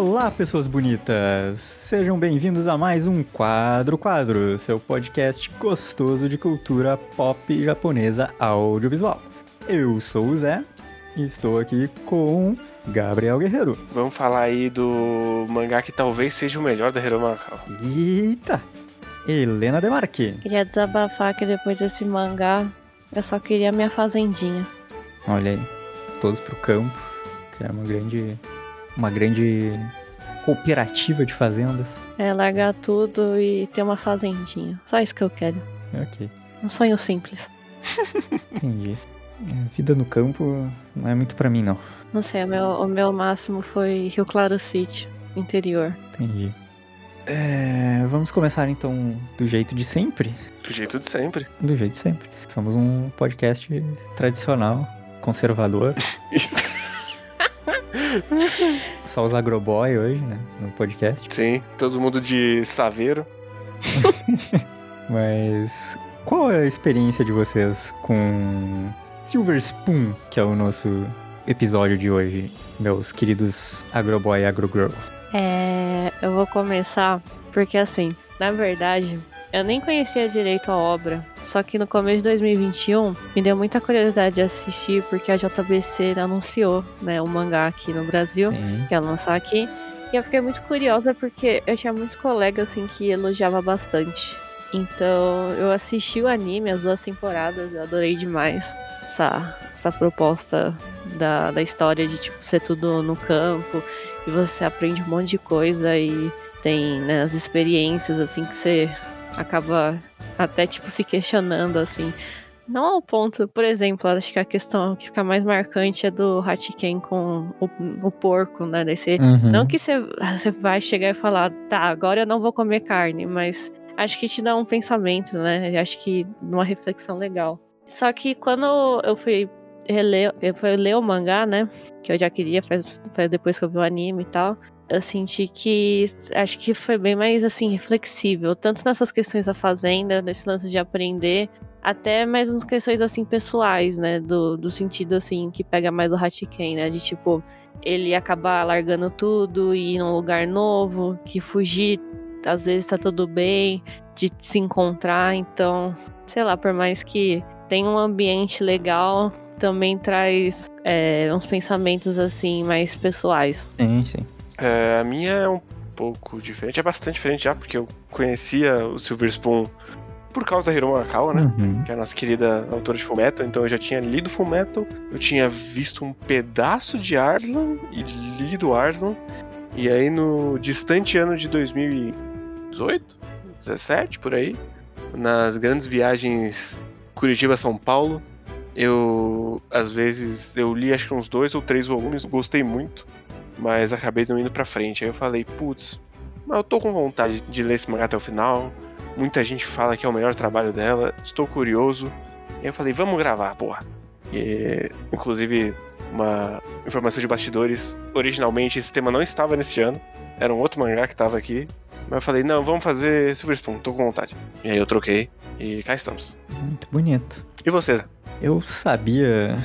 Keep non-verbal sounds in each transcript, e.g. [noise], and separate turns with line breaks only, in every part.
Olá, pessoas bonitas! Sejam bem-vindos a mais um Quadro Quadro, seu podcast gostoso de cultura pop japonesa audiovisual. Eu sou o Zé e estou aqui com Gabriel Guerreiro.
Vamos falar aí do mangá que talvez seja o melhor da Hiro Macau.
Eita! Helena Demarque.
Queria desabafar que depois desse mangá eu só queria minha fazendinha.
Olha aí, todos pro campo, criar uma grande, uma grande cooperativa de fazendas.
É largar tudo e ter uma fazendinha. Só isso que eu quero.
Ok,
Um sonho simples. [laughs]
entendi. É, Vida no campo não é muito pra mim, não.
Não sei, o meu, o meu máximo foi Rio Claro City, interior.
Entendi. É, vamos começar então do jeito de sempre.
Do jeito de sempre.
Do jeito de sempre. Somos um podcast tradicional, conservador. [laughs] Só os agroboy hoje, né? No podcast.
Sim, todo mundo de saveiro. [laughs]
Mas qual é a experiência de vocês com Silver Spoon, que é o nosso episódio de hoje, meus queridos agroboy e agrogirl?
É, eu vou começar porque assim, na verdade, eu nem conhecia direito a obra. Só que no começo de 2021 me deu muita curiosidade de assistir porque a JBC anunciou, né, o mangá aqui no Brasil.
Sim.
que ia lançar aqui. E eu fiquei muito curiosa porque eu tinha muito colega assim que elogiava bastante. Então eu assisti o anime, as duas temporadas, eu adorei demais essa, essa proposta da, da história de tipo ser tudo no campo e você aprende um monte de coisa e tem né, as experiências assim que você acaba até tipo se questionando assim. Não ao ponto, por exemplo, acho que a questão que fica mais marcante é do Hatiken com o, o porco, né? Daí você
Uhum.
não que você, você vai chegar e falar, tá, agora eu não vou comer carne, mas acho que te dá um pensamento, né? Acho que uma reflexão legal. Só que quando eu fui reler, eu fui ler o mangá, né? Que eu já queria, faz, faz depois que eu vi o anime e tal. Eu senti que acho que foi bem mais assim reflexível, tanto nessas questões da fazenda, nesse lance de aprender, até mais nas questões assim pessoais, né? Do, do sentido assim que pega mais o Hatiken, né? De tipo, ele acabar largando tudo e ir num lugar novo, que fugir às vezes tá tudo bem, de se encontrar, então, sei lá, por mais que tenha um ambiente legal, também traz é, uns pensamentos assim mais pessoais.
Sim, sim.
É, a minha é um pouco diferente, é bastante diferente já, porque eu conhecia o Silver Spoon por causa da Hiro Macau, né?
Uhum.
Que é a nossa querida autora de Fullmetal, então eu já tinha lido Fullmetal, eu tinha visto um pedaço de Arslan e lido Arslan, e aí no distante ano de 2018, 17, por aí, nas grandes viagens Curitiba-São Paulo, eu, às vezes, eu li acho que uns dois ou três volumes, gostei muito, mas acabei não indo pra frente. Aí eu falei, putz, mas eu tô com vontade de ler esse mangá até o final, muita gente fala que é o melhor trabalho dela, estou curioso. E eu falei, vamos gravar, porra. E, inclusive, uma informação de bastidores, originalmente esse tema não estava nesse ano, era um outro mangá que estava aqui. Mas eu falei, não, vamos fazer Silver Spoon, tô com vontade. E aí eu troquei e cá estamos.
Muito bonito.
E vocês?
Eu sabia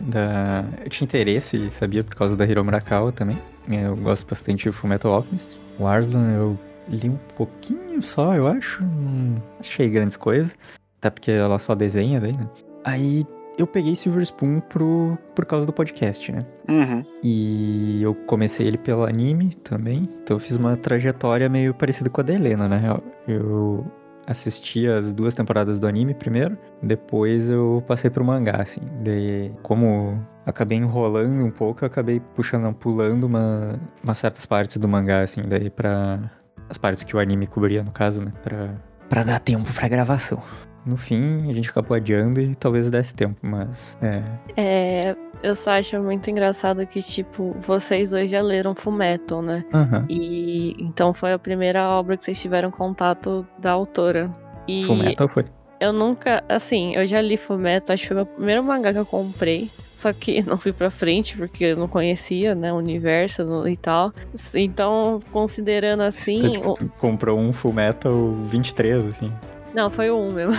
da. Eu tinha interesse e sabia por causa da Hiro Murakami também. Eu gosto bastante de Fullmetal Alchemist. O Arslan eu li um pouquinho só, eu acho. Não achei grandes coisas. Até porque ela só desenha daí, né? Aí eu peguei Silver Spoon pro, por causa do podcast, né?
Uhum.
E eu comecei ele pelo anime também. Então eu fiz uma trajetória meio parecida com a da Helena, na real. Eu assisti as duas temporadas do anime primeiro, depois eu passei pro mangá, assim. Daí, como acabei enrolando um pouco, eu acabei puxando, pulando uma, umas certas partes do mangá, assim, daí pra. As partes que o anime cobria, no caso, né? Pra, pra dar tempo pra gravação. No fim, a gente acabou adiando e talvez desse tempo, mas. É.
É, eu só acho muito engraçado que, tipo, vocês dois já leram Fullmetal, né?
Aham.
E então foi a primeira obra que vocês tiveram contato da autora. E
Fullmetal foi.
eu nunca, assim, eu já li Fullmetal, acho que foi o meu primeiro mangá que eu comprei. Só que [laughs] não fui pra frente porque eu não conhecia, né, o universo e tal. Então, considerando assim,
Então, tipo,
o-
comprou um Fullmetal 23, assim.
Não, foi o um mesmo.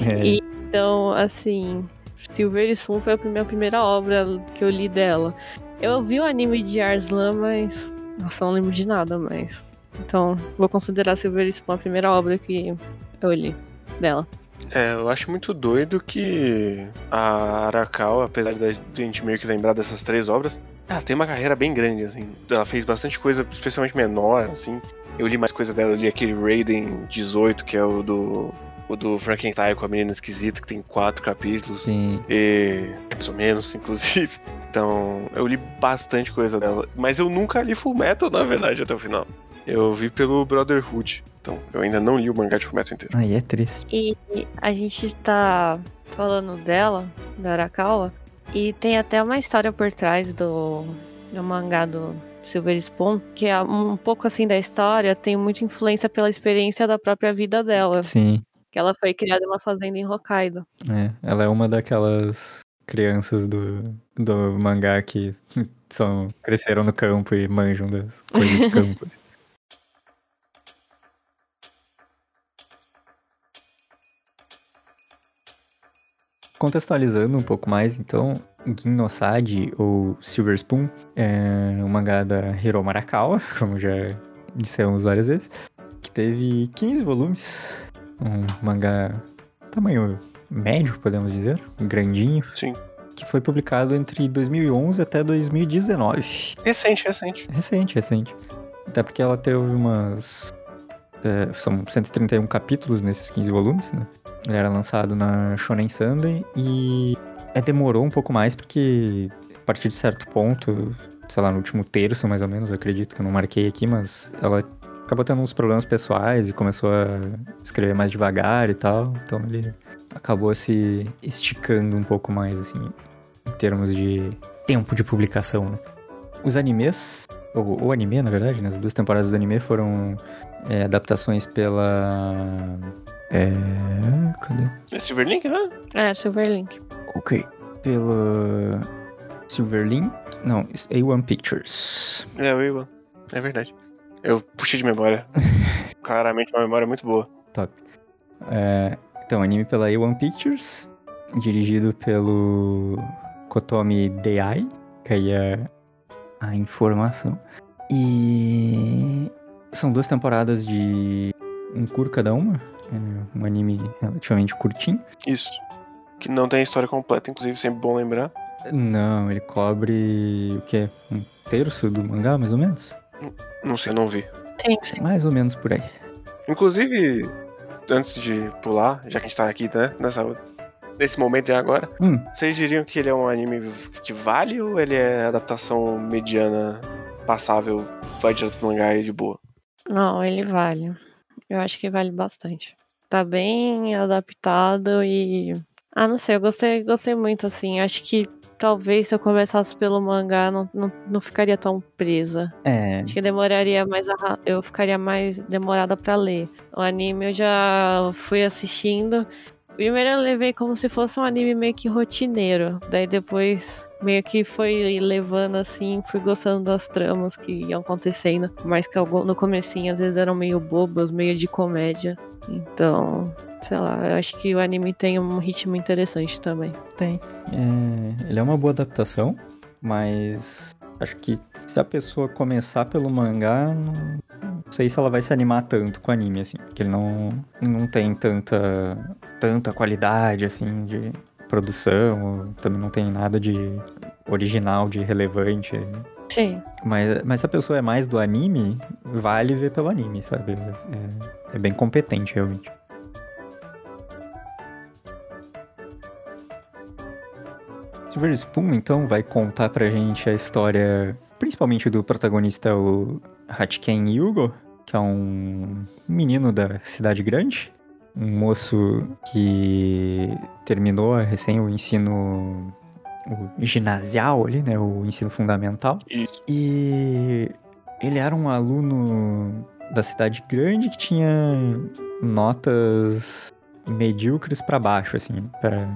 É,
E- Então, assim, Silver Spoon foi a minha primeira obra que eu li dela. Eu vi o anime de Arslan, mas Nossa, eu não lembro de nada, mas. Então, vou considerar Silver Spoon a primeira obra que eu li dela.
É, eu acho muito doido que a Arakawa, apesar de a gente meio que lembrar dessas três obras, ela tem uma carreira bem grande, assim. Ela fez bastante coisa, especialmente menor, assim. Eu li mais coisa dela, eu li aquele Raiden 18, que é o do. O do Frankenstein com a menina esquisita, que tem quatro capítulos.
Sim.
E. Mais ou menos, inclusive. Então, eu li bastante coisa dela. Mas eu nunca li Full Metal, na verdade, até o final. Eu vi pelo Brotherhood. Então, eu ainda não li o mangá de Full Metal inteiro.
Aí é triste.
E a gente tá falando dela, da Arakawa, e tem até uma história por trás do, do mangá do Silver Spoon, que é um pouco assim da história, tem muita influência pela experiência da própria vida dela.
Sim.
Que ela foi criada em uma fazenda em Hokkaido.
É, ela é uma daquelas crianças do, do mangá que [laughs] são, cresceram no campo e manjam das coisas de campo. assim. Contextualizando um pouco mais, então, Gin no Sadi, ou Silver Spoon, é um mangá da Hiro Marakawa, [laughs] como já dissemos várias vezes, que teve 15 volumes, um mangá tamanho médio, podemos dizer, grandinho,
Sim.
que foi publicado entre 2011 até 2019.
Recente, recente.
Recente, recente. Até porque ela teve umas. é, são 131 capítulos nesses 15 volumes, né? Ele era lançado na Shonen Sunday e é, demorou um pouco mais porque a partir de certo ponto, sei lá, no último terço mais ou menos, acredito que eu não marquei aqui, mas ela acabou tendo uns problemas pessoais e começou a escrever mais devagar e tal. Então ele acabou se esticando um pouco mais, assim, em termos de tempo de publicação, né? Os animes, ou o anime, na verdade, né? As duas temporadas do anime foram é, adaptações pela. É. Cadê?
É Silverlink, né?
É, Silverlink.
Ok. Pela. Silverlink? Não, A1 Pictures.
É, o Iwan. É verdade. Eu puxei de memória. [laughs] Claramente uma memória muito boa.
É, então, anime pela A1 Pictures, dirigido pelo Kotomi Dei, que aí é a informação. E são duas temporadas de um curto cada uma, é um anime relativamente curtinho.
Isso. Que não tem a história completa, inclusive, sempre bom lembrar.
Não, ele cobre o quê? Um terço do mangá, mais ou menos?
Não sei, eu não vi.
Sim, sim.
Mais ou menos por aí.
Inclusive, antes de pular, já que a gente tá aqui, né, nessa, nesse momento de agora,
Hum,
vocês diriam que ele é um anime que vale ou ele é adaptação mediana, passável, vai direto pro mangá e de boa?
Não, ele vale. Eu acho que vale bastante. Tá bem adaptado e. Ah, não sei, eu gostei, gostei muito, assim. Acho que talvez se eu começasse pelo mangá, não, não, não ficaria tão presa.
é.
Acho que demoraria mais. A, eu ficaria mais demorada pra ler. O anime eu já fui assistindo. Primeiro eu levei como se fosse um anime meio que rotineiro. Daí depois meio que foi levando assim, fui gostando das tramas que iam acontecendo. Mas que no comecinho às vezes eram meio bobas, meio de comédia. Então, sei lá, eu acho que o anime tem um ritmo interessante também.
Tem. É, ele é uma boa adaptação, mas acho que se a pessoa começar pelo mangá, não, não sei se ela vai se animar tanto com o anime, assim, porque ele não, não tem tanta, tanta qualidade, assim, de produção, também não tem nada de original, de relevante.
Sim.
Mas, mas se a pessoa é mais do anime, vale ver pelo anime, sabe? É, é bem competente, realmente. Silver Spoon, então, vai contar pra gente a história, principalmente do protagonista, o Hatken Yugo, que é um menino da cidade grande, um moço que terminou recém o ensino o ginasial ali, né, o ensino fundamental.
Isso.
E ele era um aluno da cidade grande que tinha notas medíocres pra baixo, assim, para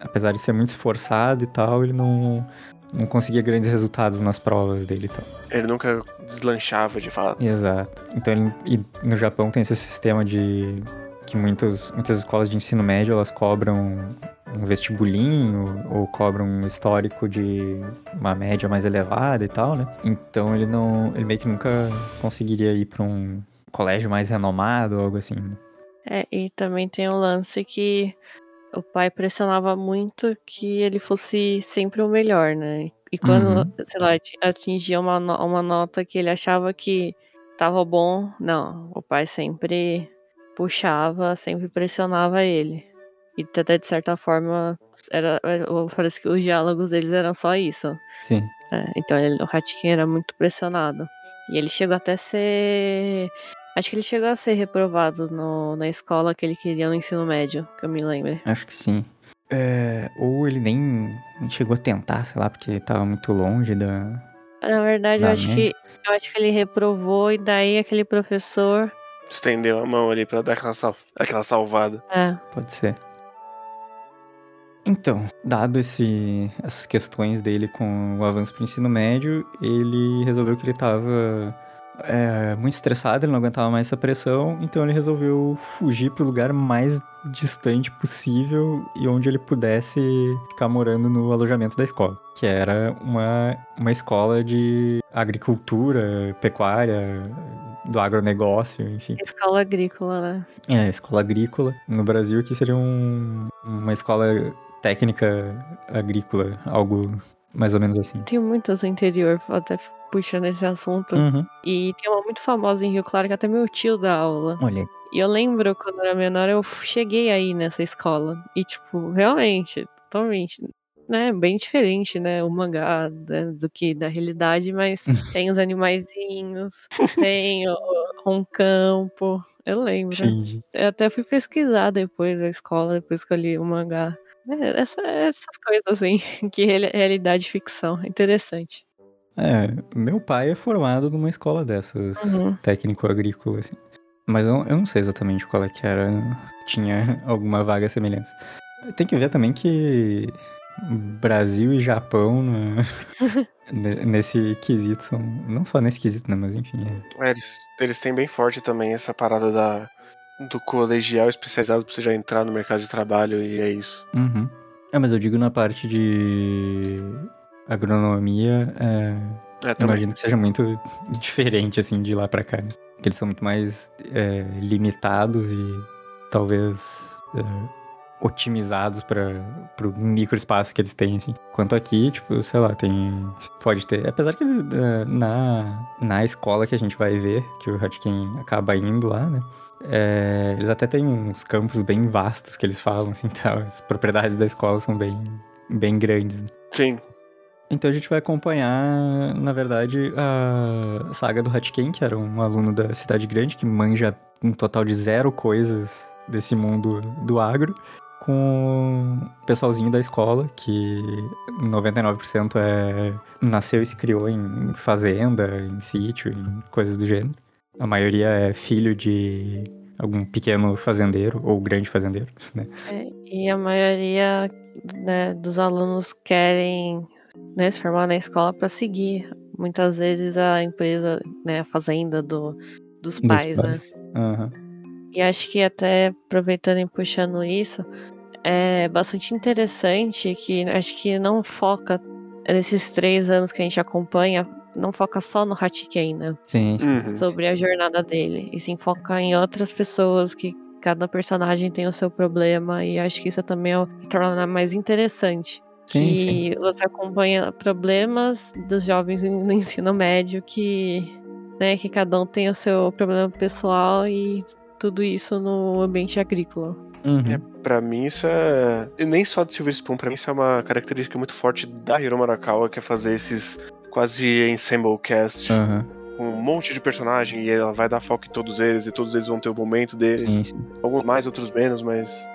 apesar de ser muito esforçado e tal, ele não não conseguia grandes resultados nas provas dele e tal.
Ele nunca deslanchava de fato.
Exato. Então ele, e no Japão tem esse sistema de que muitos, muitas escolas de ensino médio elas cobram um vestibulinho ou cobra um histórico de uma média mais elevada e tal, né? Então ele não, ele meio que nunca conseguiria ir para um colégio mais renomado ou algo assim. Né?
É, e também tem o lance que o pai pressionava muito que ele fosse sempre o melhor, né? E quando, uhum. sei lá, atingia uma, uma nota que ele achava que tava bom, não, o pai sempre puxava, sempre pressionava ele. E até de certa forma, era, parece que os diálogos deles eram só isso.
Sim.
É, então ele, o Hatkin era muito pressionado. E ele chegou até a ser. Acho que ele chegou a ser reprovado no, na escola que ele queria no ensino médio, que eu me lembro.
Acho que sim. É, ou ele nem chegou a tentar, sei lá, porque tava muito longe da.
Na verdade, eu acho, que, eu acho que ele reprovou e daí aquele professor.
Estendeu a mão ali pra dar aquela, sal... aquela salvada.
É.
Pode ser. Então, dado esse, essas questões dele com o avanço para o ensino médio, ele resolveu que ele estava é, muito estressado, ele não aguentava mais essa pressão, então ele resolveu fugir para o lugar mais distante possível e onde ele pudesse ficar morando no alojamento da escola, que era uma, uma escola de agricultura, pecuária, do agronegócio, enfim.
Escola agrícola, né?
É, escola agrícola. No Brasil, que seria um, uma escola técnica agrícola, algo mais ou menos assim.
Tem muitas no interior, até puxando esse assunto.
Uhum.
E tem uma muito famosa em Rio Claro que até meu tio dá aula.
Olha.
E eu lembro quando eu era menor, eu cheguei aí nessa escola. E, tipo, realmente, totalmente. Né, bem diferente, né? O mangá né, do que da realidade, mas [laughs] tem os animaizinhos, tem o, um campo. Eu lembro.
Sim.
Eu até fui pesquisar depois da escola, depois que eu li o mangá. É, essa, essas coisas assim, [laughs] que realidade e ficção. Interessante.
É, meu pai é formado numa escola dessas, uhum. técnico agrícola, assim. Mas eu, eu não sei exatamente qual é que era, tinha [laughs] alguma vaga semelhança. Tem que ver também que Brasil e Japão né, [laughs] nesse quesito são. Não só nesse quesito, né? Mas enfim.
É. É, eles, eles têm bem forte também essa parada da, do colegial especializado pra você já entrar no mercado de trabalho e é isso.
Uhum. É, mas eu digo na parte de agronomia, é, é imagino que seja muito [laughs] diferente, assim, de lá pra cá. Né? Que eles são muito mais é, limitados e talvez é, otimizados para o micro espaço que eles têm, assim. Quanto aqui, tipo, sei lá, tem... Pode ter... Apesar que é, na, na escola que a gente vai ver, que o Hatkin acaba indo lá, né? É, eles até têm uns campos bem vastos que eles falam, assim, [laughs] tá? As propriedades da escola são bem, bem grandes. Né?
Sim.
Então a gente vai acompanhar, na verdade, a saga do Hatken, que era um aluno da cidade grande que manja um total de zero coisas desse mundo do agro, com o pessoalzinho da escola, que 99% é nasceu e se criou em fazenda, em sítio, em coisas do gênero. A maioria é filho de algum pequeno fazendeiro ou grande fazendeiro, [laughs] né?
É, e a maioria né, dos alunos querem né, se formar na escola para seguir muitas vezes a empresa, né, a fazenda do, dos pais, dos pais.
né? Uhum.
E acho que até aproveitando e puxando isso, é bastante interessante que acho que não foca nesses três anos que a gente acompanha não foca só no Hatiken, né?
Sim, sim.
Uhum.
Sobre a jornada dele. E sim foca em outras pessoas que cada personagem tem o seu problema. E acho que isso também é torna mais interessante.
Sim,
que
sim.
você acompanha problemas dos jovens no [laughs] ensino médio que, né, que cada um tem o seu problema pessoal e tudo isso no ambiente agrícola.
Uhum.
É, pra mim isso é. E nem só de Silver Spoon, pra mim isso é uma característica muito forte da Hiro Marakawa, que é fazer esses quase ensemble cast.
Uhum.
Com um monte de personagem e ela vai dar foco em todos eles e todos eles vão ter o momento deles.
Sim, sim.
Alguns mais, outros menos, mas.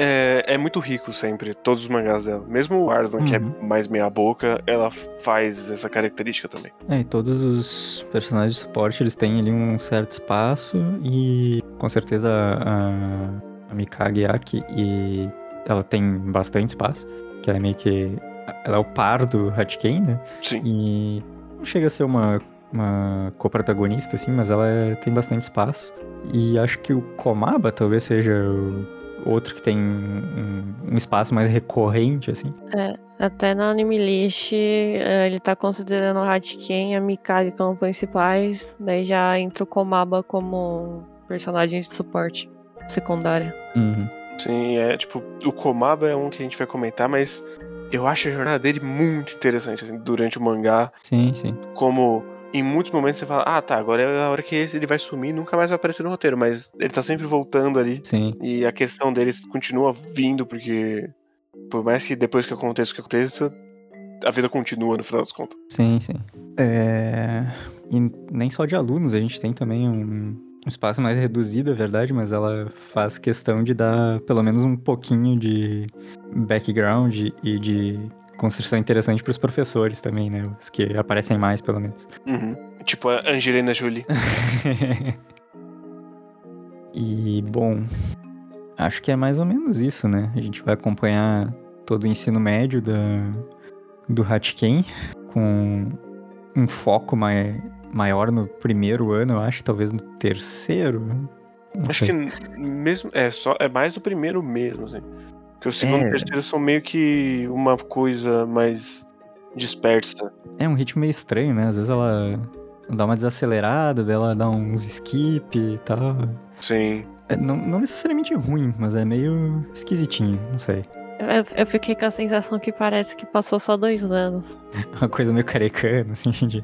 É, é muito rico sempre, todos os mangás dela. Mesmo o Arslan, que é
Uhum.
mais meia-boca, ela faz essa característica também.
É, e todos os personagens de suporte, eles têm ali um certo espaço e com certeza a, a Mikage Yaki, e ela tem bastante espaço, que ela é meio que... Ela é o par do Hatken, né?
Sim.
E não chega a ser uma, uma co-protagonista, assim, mas ela é- tem bastante espaço. E acho que o Komaba talvez seja o, outro que tem um, um espaço mais recorrente, assim.
É, até na Anime List, é, ele tá considerando o Hatken e a Mikage como principais, daí já entra o Komaba como personagem de suporte secundária.
Uhum.
Sim, é tipo, o Komaba é um que a gente vai comentar, mas eu acho a jornada dele muito interessante, assim, durante o mangá.
Sim, sim.
Como em muitos momentos você fala, ah tá, agora é a hora que ele vai sumir nunca mais vai aparecer no roteiro, mas ele tá sempre voltando ali.
Sim.
E a questão deles continua vindo, porque por mais que depois que aconteça o que aconteça, a vida continua no final das contas.
Sim, sim. É... E nem só de alunos, a gente tem também um, um espaço mais reduzido, é verdade, mas ela faz questão de dar pelo menos um pouquinho de background e de construção interessante para os professores também, né? Os que aparecem mais, pelo menos.
Uhum. Tipo a Angelina Jolie. [laughs]
e, bom, acho que é mais ou menos isso, né? A gente vai acompanhar todo o ensino médio da, do Hatken com um foco mai, maior no primeiro ano, eu acho, talvez no terceiro. Não
acho
sei.
que mesmo é só é mais do primeiro mesmo, assim. Porque o segundo
É.
e o terceiro são meio que uma coisa mais dispersa.
É um ritmo meio estranho, né? Às vezes ela dá uma desacelerada, daí ela dá uns skip e tal.
Sim.
É, não, não necessariamente ruim, mas é meio esquisitinho, não sei.
Eu, eu fiquei com a sensação que parece que passou só dois anos. [laughs]
Uma coisa meio carecana, assim, [laughs] de...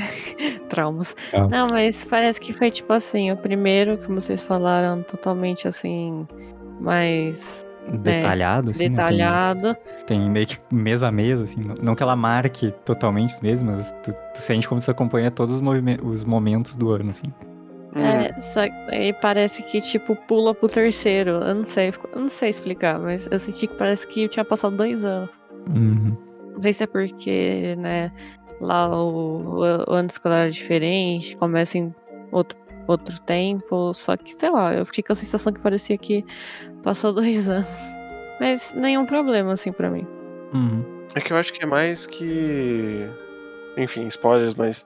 [laughs]
Traumas.
Traumas.
Não, mas parece que foi tipo assim, o primeiro, como vocês falaram, totalmente assim, mais
detalhado, assim, né? Tem-
detalhado.
Tem, meio que mês a mês, assim. Não, que ela marque totalmente os meses, mas tu, tu sente como se acompanha todos os, os momentos do ano, assim.
Hum.
É, só que aí parece que, tipo, pula pro terceiro. Eu não sei, eu não sei explicar, mas eu senti que parece que tinha passado dois anos.
Uhum.
Não sei se é porque, né, lá o, o, o ano escolar é diferente, começa em outro, outro tempo, só que, sei lá, eu fiquei com a sensação que parecia que passou [laughs] dois anos. Mas nenhum problema, assim, pra mim.
Uhum.
É que eu acho que é mais que. Enfim, spoilers, mas.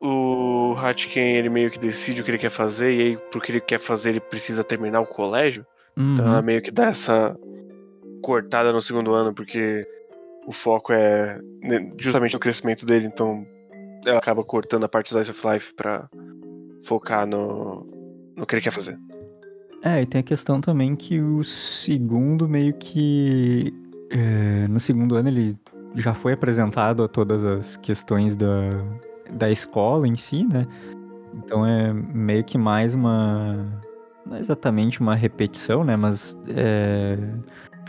O Hatken, ele meio que decide o que ele quer fazer, e aí, porque ele quer fazer, ele precisa terminar o colégio. Então ela
Uhum.
meio que dá essa cortada no segundo ano, porque o foco é né, justamente no crescimento dele, então ela acaba cortando a parte Slice of Life pra focar no, no que ele quer fazer.
É, e tem a questão também que o segundo meio que. é, no segundo ano ele já foi apresentado a todas as questões da, da escola em si, né? Então é meio que mais uma. Não é exatamente uma repetição, né? Mas é,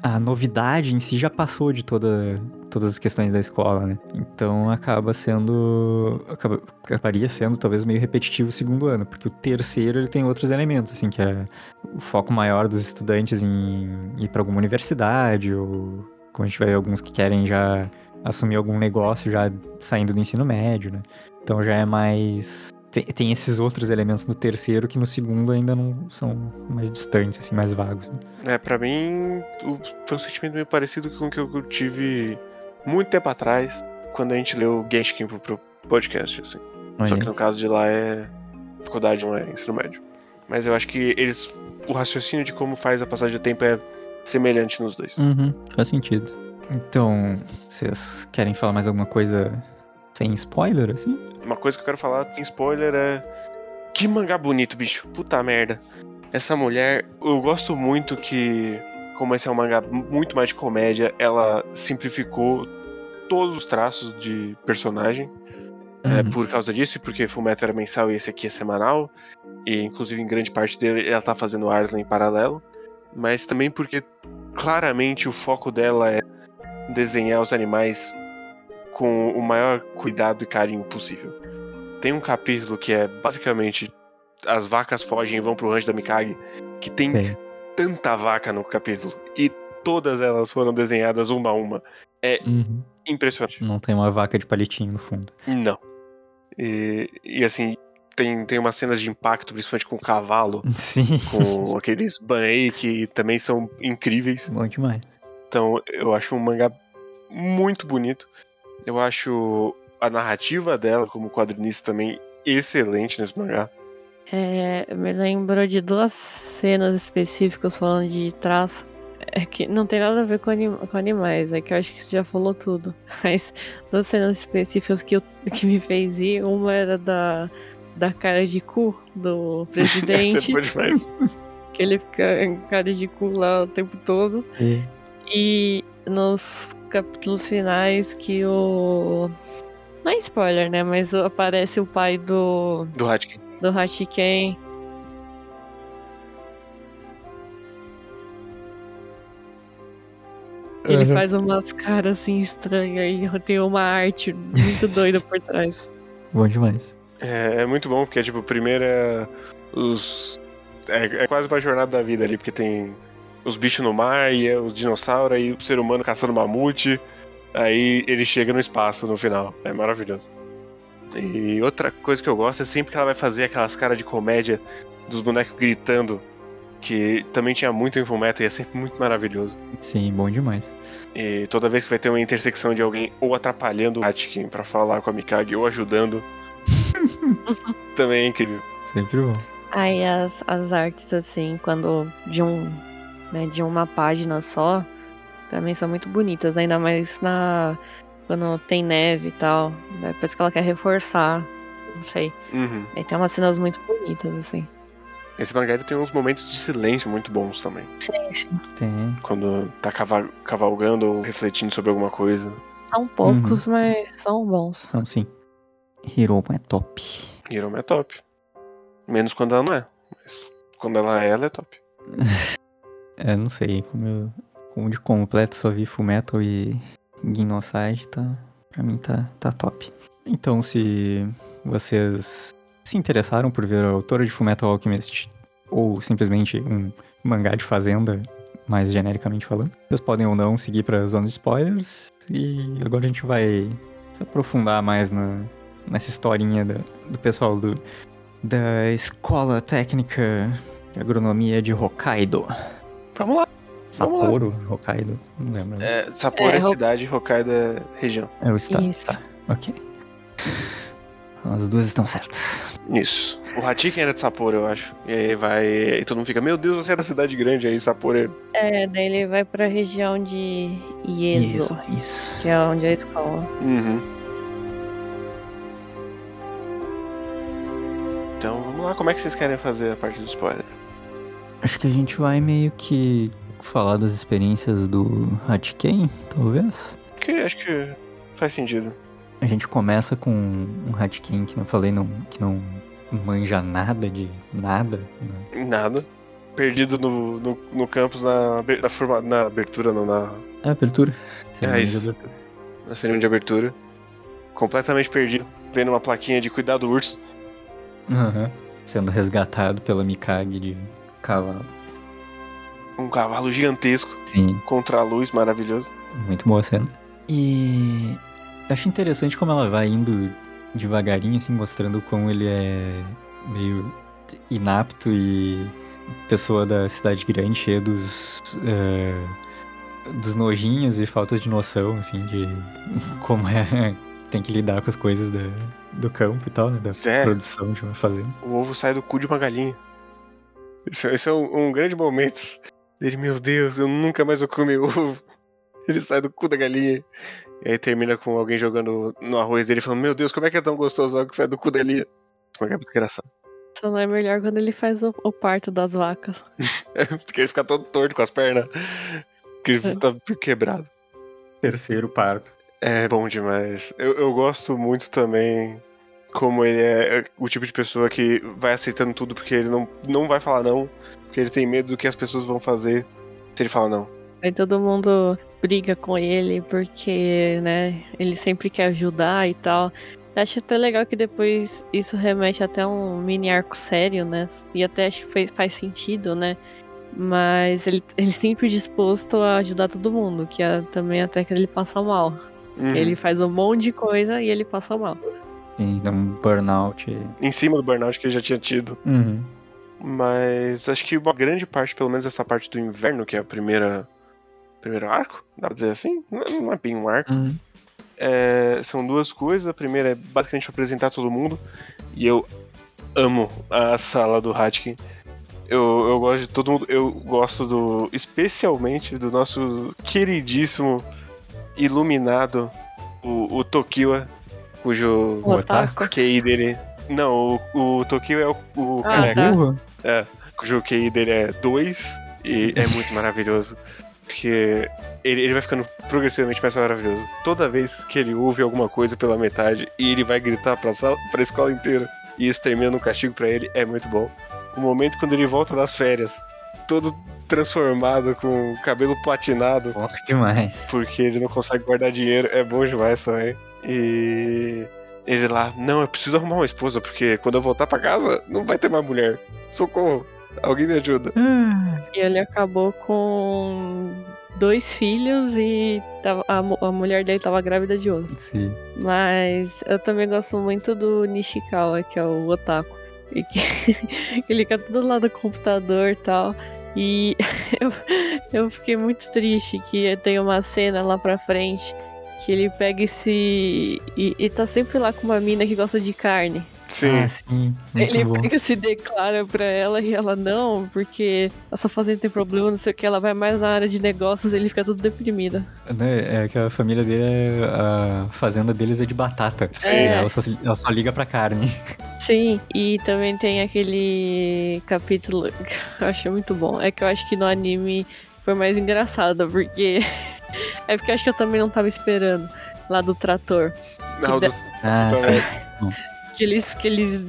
a novidade em si já passou de toda, todas as questões da escola, né? Então acaba sendo. Acaba, acabaria sendo talvez meio repetitivo o segundo ano, porque o terceiro ele tem outros elementos, assim, que é o foco maior dos estudantes em ir para alguma universidade, ou como a gente vai alguns que querem já assumir algum negócio já saindo do ensino médio, né? Então já é mais. Tem, tem esses outros elementos no terceiro que no segundo ainda não são mais distantes, assim, mais vagos. né?
É, pra mim, o, tem um sentimento meio parecido com o que eu tive muito tempo atrás, quando a gente leu Genshin pro, pro podcast, assim. Só
Olha.
que no caso de lá é faculdade, não é ensino médio. Mas eu acho que eles. O raciocínio de como faz a passagem de tempo é semelhante nos dois.
Uhum, faz sentido. Então, vocês querem falar mais alguma coisa sem spoiler, assim?
Uma coisa que eu quero falar sem spoiler é. Que mangá bonito, bicho. Puta merda. Essa mulher, eu gosto muito que, como esse é um mangá muito mais de comédia, ela simplificou todos os traços de personagem. É,
Uhum.
por causa disso, e porque Fullmetal era mensal e esse aqui é semanal. E inclusive em grande parte dele ela tá fazendo Arslan em paralelo. Mas também porque claramente o foco dela é desenhar os animais com o maior cuidado e carinho possível. Tem um capítulo que é basicamente as vacas fogem e vão pro rancho da Mikage, que tem
É.
tanta vaca no capítulo e todas elas foram desenhadas uma a uma.
Uhum.
Impressionante.
Não tem uma vaca de palitinho no fundo.
Não. E, e assim, tem, tem umas cenas de impacto, principalmente com o cavalo, [laughs]
Sim.
com aqueles banhei que também são incríveis.
Bom demais.
Então eu acho um mangá muito bonito. Eu acho a narrativa dela como quadrinista também excelente nesse mangá.
É, me lembrou de duas cenas específicas falando de traço. É que não tem nada a ver com, anim com animais, é que eu acho que você já falou tudo. [laughs] Mas duas cenas específicas que, eu, que me fez ir, uma era da, da cara de cu do [laughs] presidente. que ele fica em cara de cu lá o tempo todo.
Sim.
E nos capítulos finais que o. Não é spoiler, né? Mas aparece o pai do.
Do Hatkin.
Do Hatken. Ele
Uhum.
faz umas caras assim estranhas e [laughs] tem uma arte muito [laughs] doida por trás.
Bom demais.
É, é muito bom, porque, tipo, primeiro é os. É, é quase uma jornada da vida ali, porque tem os bichos no mar, e é os dinossauros, e o ser humano caçando mamute. Aí ele chega no espaço no final. É maravilhoso. E outra coisa que eu gosto é sempre que ela vai fazer aquelas caras de comédia dos bonecos gritando, que também tinha muito em Fullmetal e é sempre muito maravilhoso.
Sim, bom demais.
E toda vez que vai ter uma intersecção de alguém ou atrapalhando o Hatkin pra falar com a Mikage ou ajudando, [laughs] também é incrível.
Sempre bom.
Aí as, as artes, assim, quando de um. Né, de uma página só, também são muito bonitas, ainda mais na. Quando tem neve e tal. Né, parece que ela quer reforçar. Não sei.
Uhum.
Aí tem umas cenas muito bonitas, assim.
Esse mangá ele tem uns momentos de silêncio muito bons também.
Sim, sim.
Tem.
Quando tá cava- cavalgando ou refletindo sobre alguma coisa.
São poucos, mas são bons.
São sim. Hiromo é top.
Hiroma é top. Menos quando ela não é. Mas quando ela é, ela é top. [laughs]
É, não sei, como eu. Como de completo só vi Fullmetal e Ghinoside, tá. Pra mim tá, tá top. Então, se vocês se interessaram por ver a autora de Fullmetal Alchemist ou simplesmente um mangá de fazenda, mais genericamente falando, vocês podem ou não seguir pra zona de spoilers. E agora a gente vai se aprofundar mais na, nessa historinha da- do pessoal do, da Escola Técnica de Agronomia de Hokkaido.
Vamos lá.
Sapporo, Hokkaido, não lembro. É,
É, Sapporo é,
É,
cidade, Hokkaido é região.
o estado,
Isso.
tá. Ok. As duas estão certas.
Isso. O Hatiken era de Sapporo, eu acho. E aí vai. E todo mundo fica, meu Deus, você é da cidade grande. Aí Sapporo é.
É, daí ele vai pra região de Ieso,
isso.
que é onde é a escola.
Uhum. Então vamos lá, como é que vocês querem fazer a parte do spoiler?
Acho que a gente vai meio que falar das experiências do Hatken, talvez.
Que acho que faz sentido.
A gente começa com um Hatken que eu falei, não, que não manja nada de nada. né?
Nada. Perdido no, no, no campus na, na, forma, na abertura, não, na,
É abertura. Cerimônia de
isso.
abertura.
na cerimônia de abertura. Completamente perdido. Vendo uma plaquinha de cuidado do urso.
Aham. Sendo resgatado pela Mikage de cavalo.
Um cavalo gigantesco
Sim,
contra a luz, maravilhoso.
muito boa cena. E eu acho interessante como ela vai indo devagarinho, assim, mostrando como ele é meio inapto e pessoa da cidade grande, cheia dos. eh, dos nojinhos e faltas de noção, assim, de [laughs] como é. Tem que lidar com as coisas da, do campo e tal, né? Da
É.
produção de uma fazenda.
O ovo sai do cu de uma galinha. Esse, esse é um, um grande momento. Ele, meu Deus, eu nunca mais vou comer ovo. [laughs] Ele sai do cu da galinha. E aí termina com alguém jogando no arroz dele falando, meu Deus, como é que é tão gostoso algo que sai do cu da galinha? Isso é muito engraçado.
Só não é melhor quando ele faz o, o parto das vacas. [laughs]
Porque ele fica todo torto com as pernas. Que ele tá quebrado.
Terceiro parto.
É bom demais. Eu, eu gosto muito também como ele é o tipo de pessoa que vai aceitando tudo porque ele não, não vai falar não. Porque ele tem medo do que as pessoas vão fazer se ele falar não.
Aí todo mundo briga com ele porque, né, ele sempre quer ajudar e tal. Acho até legal que depois isso remete até a um mini arco sério, né? E até acho que faz, faz sentido, né? Mas ele, ele sempre disposto a ajudar todo mundo, que é também até que ele passa mal.
Uhum.
Ele faz um monte de coisa e ele passa mal.
Sim, um burnout.
Em cima do burnout que ele já tinha tido.
Uhum.
Mas acho que uma grande parte, pelo menos essa parte do inverno, que é a primeira. Primeiro arco, dá pra dizer assim? Não não é bem um arco.
Uhum.
É, são duas coisas. A primeira é basicamente pra apresentar todo mundo. E eu amo a sala do Hatkin. Eu, eu gosto de todo mundo. Eu gosto do. Especialmente do nosso queridíssimo iluminado, o, o Tokiwa, cujo
O otaku.
QI dele. Não, o, o Tokio é o, o
Ah,
careca.
tá.
Burro?
É, cujo QI dele é 2 e é muito maravilhoso. Porque ele, ele vai ficando progressivamente mais maravilhoso. Toda vez que ele ouve alguma coisa pela metade e ele vai gritar pra, sala, pra escola inteira e isso termina no castigo pra ele, é muito bom. O momento quando ele volta das férias, todo transformado, com o cabelo platinado,
Porra, demais.
porque ele não consegue guardar dinheiro, é bom demais também. E ele lá, não, eu preciso arrumar uma esposa, porque quando eu voltar pra casa, não vai ter mais mulher. Socorro, alguém me ajuda.
E ele acabou com dois filhos e tava- a, a mulher dele tava grávida de outro.
Sim.
Mas eu também gosto muito do Nishikawa, que é o otaku. E que [laughs] ele fica todo lá do computador e tal. E [laughs] eu, eu fiquei muito triste que tem uma cena lá pra frente que ele pega esse. E, e tá sempre lá com uma mina que gosta de carne.
Sim,
Ah, sim. Muito
ele
bom.
pega se declara pra ela e ela não, porque a sua fazenda tem problema, não sei o que, ela vai mais na área de negócios ele fica todo deprimida.
Né, É que a família dele, é, a fazenda deles é de batata.
Sim.
E Ela, só, ela só liga pra carne.
Sim, e também tem aquele capítulo que [laughs] eu achei muito bom. É que eu acho que no anime foi mais engraçado, porque. [laughs] é porque acho que eu também não tava esperando lá do trator.
não, do,
Ah,
também.
Que eles, que eles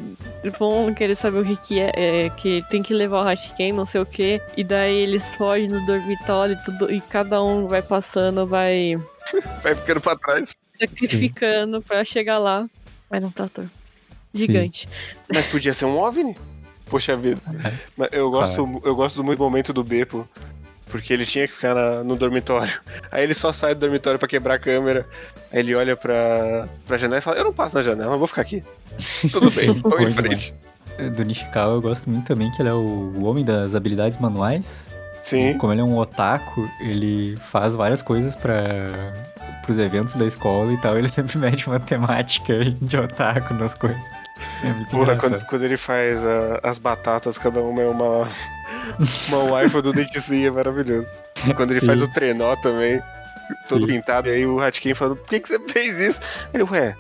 vão querer saber o que, que é, é, que tem que levar o Hashiken, não sei o que. E daí eles fogem no dormitório e tudo, e cada um vai passando, vai [laughs]
vai ficando pra trás.
sacrificando pra chegar lá. Era um trator. Gigante.
Mas podia ser um OVNI. Poxa vida. Mas eu gosto, eu gosto muito do momento do Beppo. Porque ele tinha que ficar na- no dormitório. [laughs] Aí ele só sai do dormitório pra quebrar a câmera. Aí ele olha pra, pra janela e fala: Eu não passo na janela, eu vou ficar aqui. [laughs] Tudo bem, vamos em
demais.
frente.
Do Nishikawa eu gosto muito também que ele é o, homem das habilidades manuais.
Sim.
Como ele é um otaku, ele faz várias coisas para os eventos da escola e tal. Ele [laughs] sempre mete uma temática de otaku nas coisas. É muito
Porra, quando, quando ele faz a- as batatas, cada uma é uma, uma waifu do Dentisi, é maravilhoso. Quando ele
Sim.
faz o trenó também, todo
Sim.
pintado, e aí o Hatkin falando, por que, que você fez isso? Ele, ué,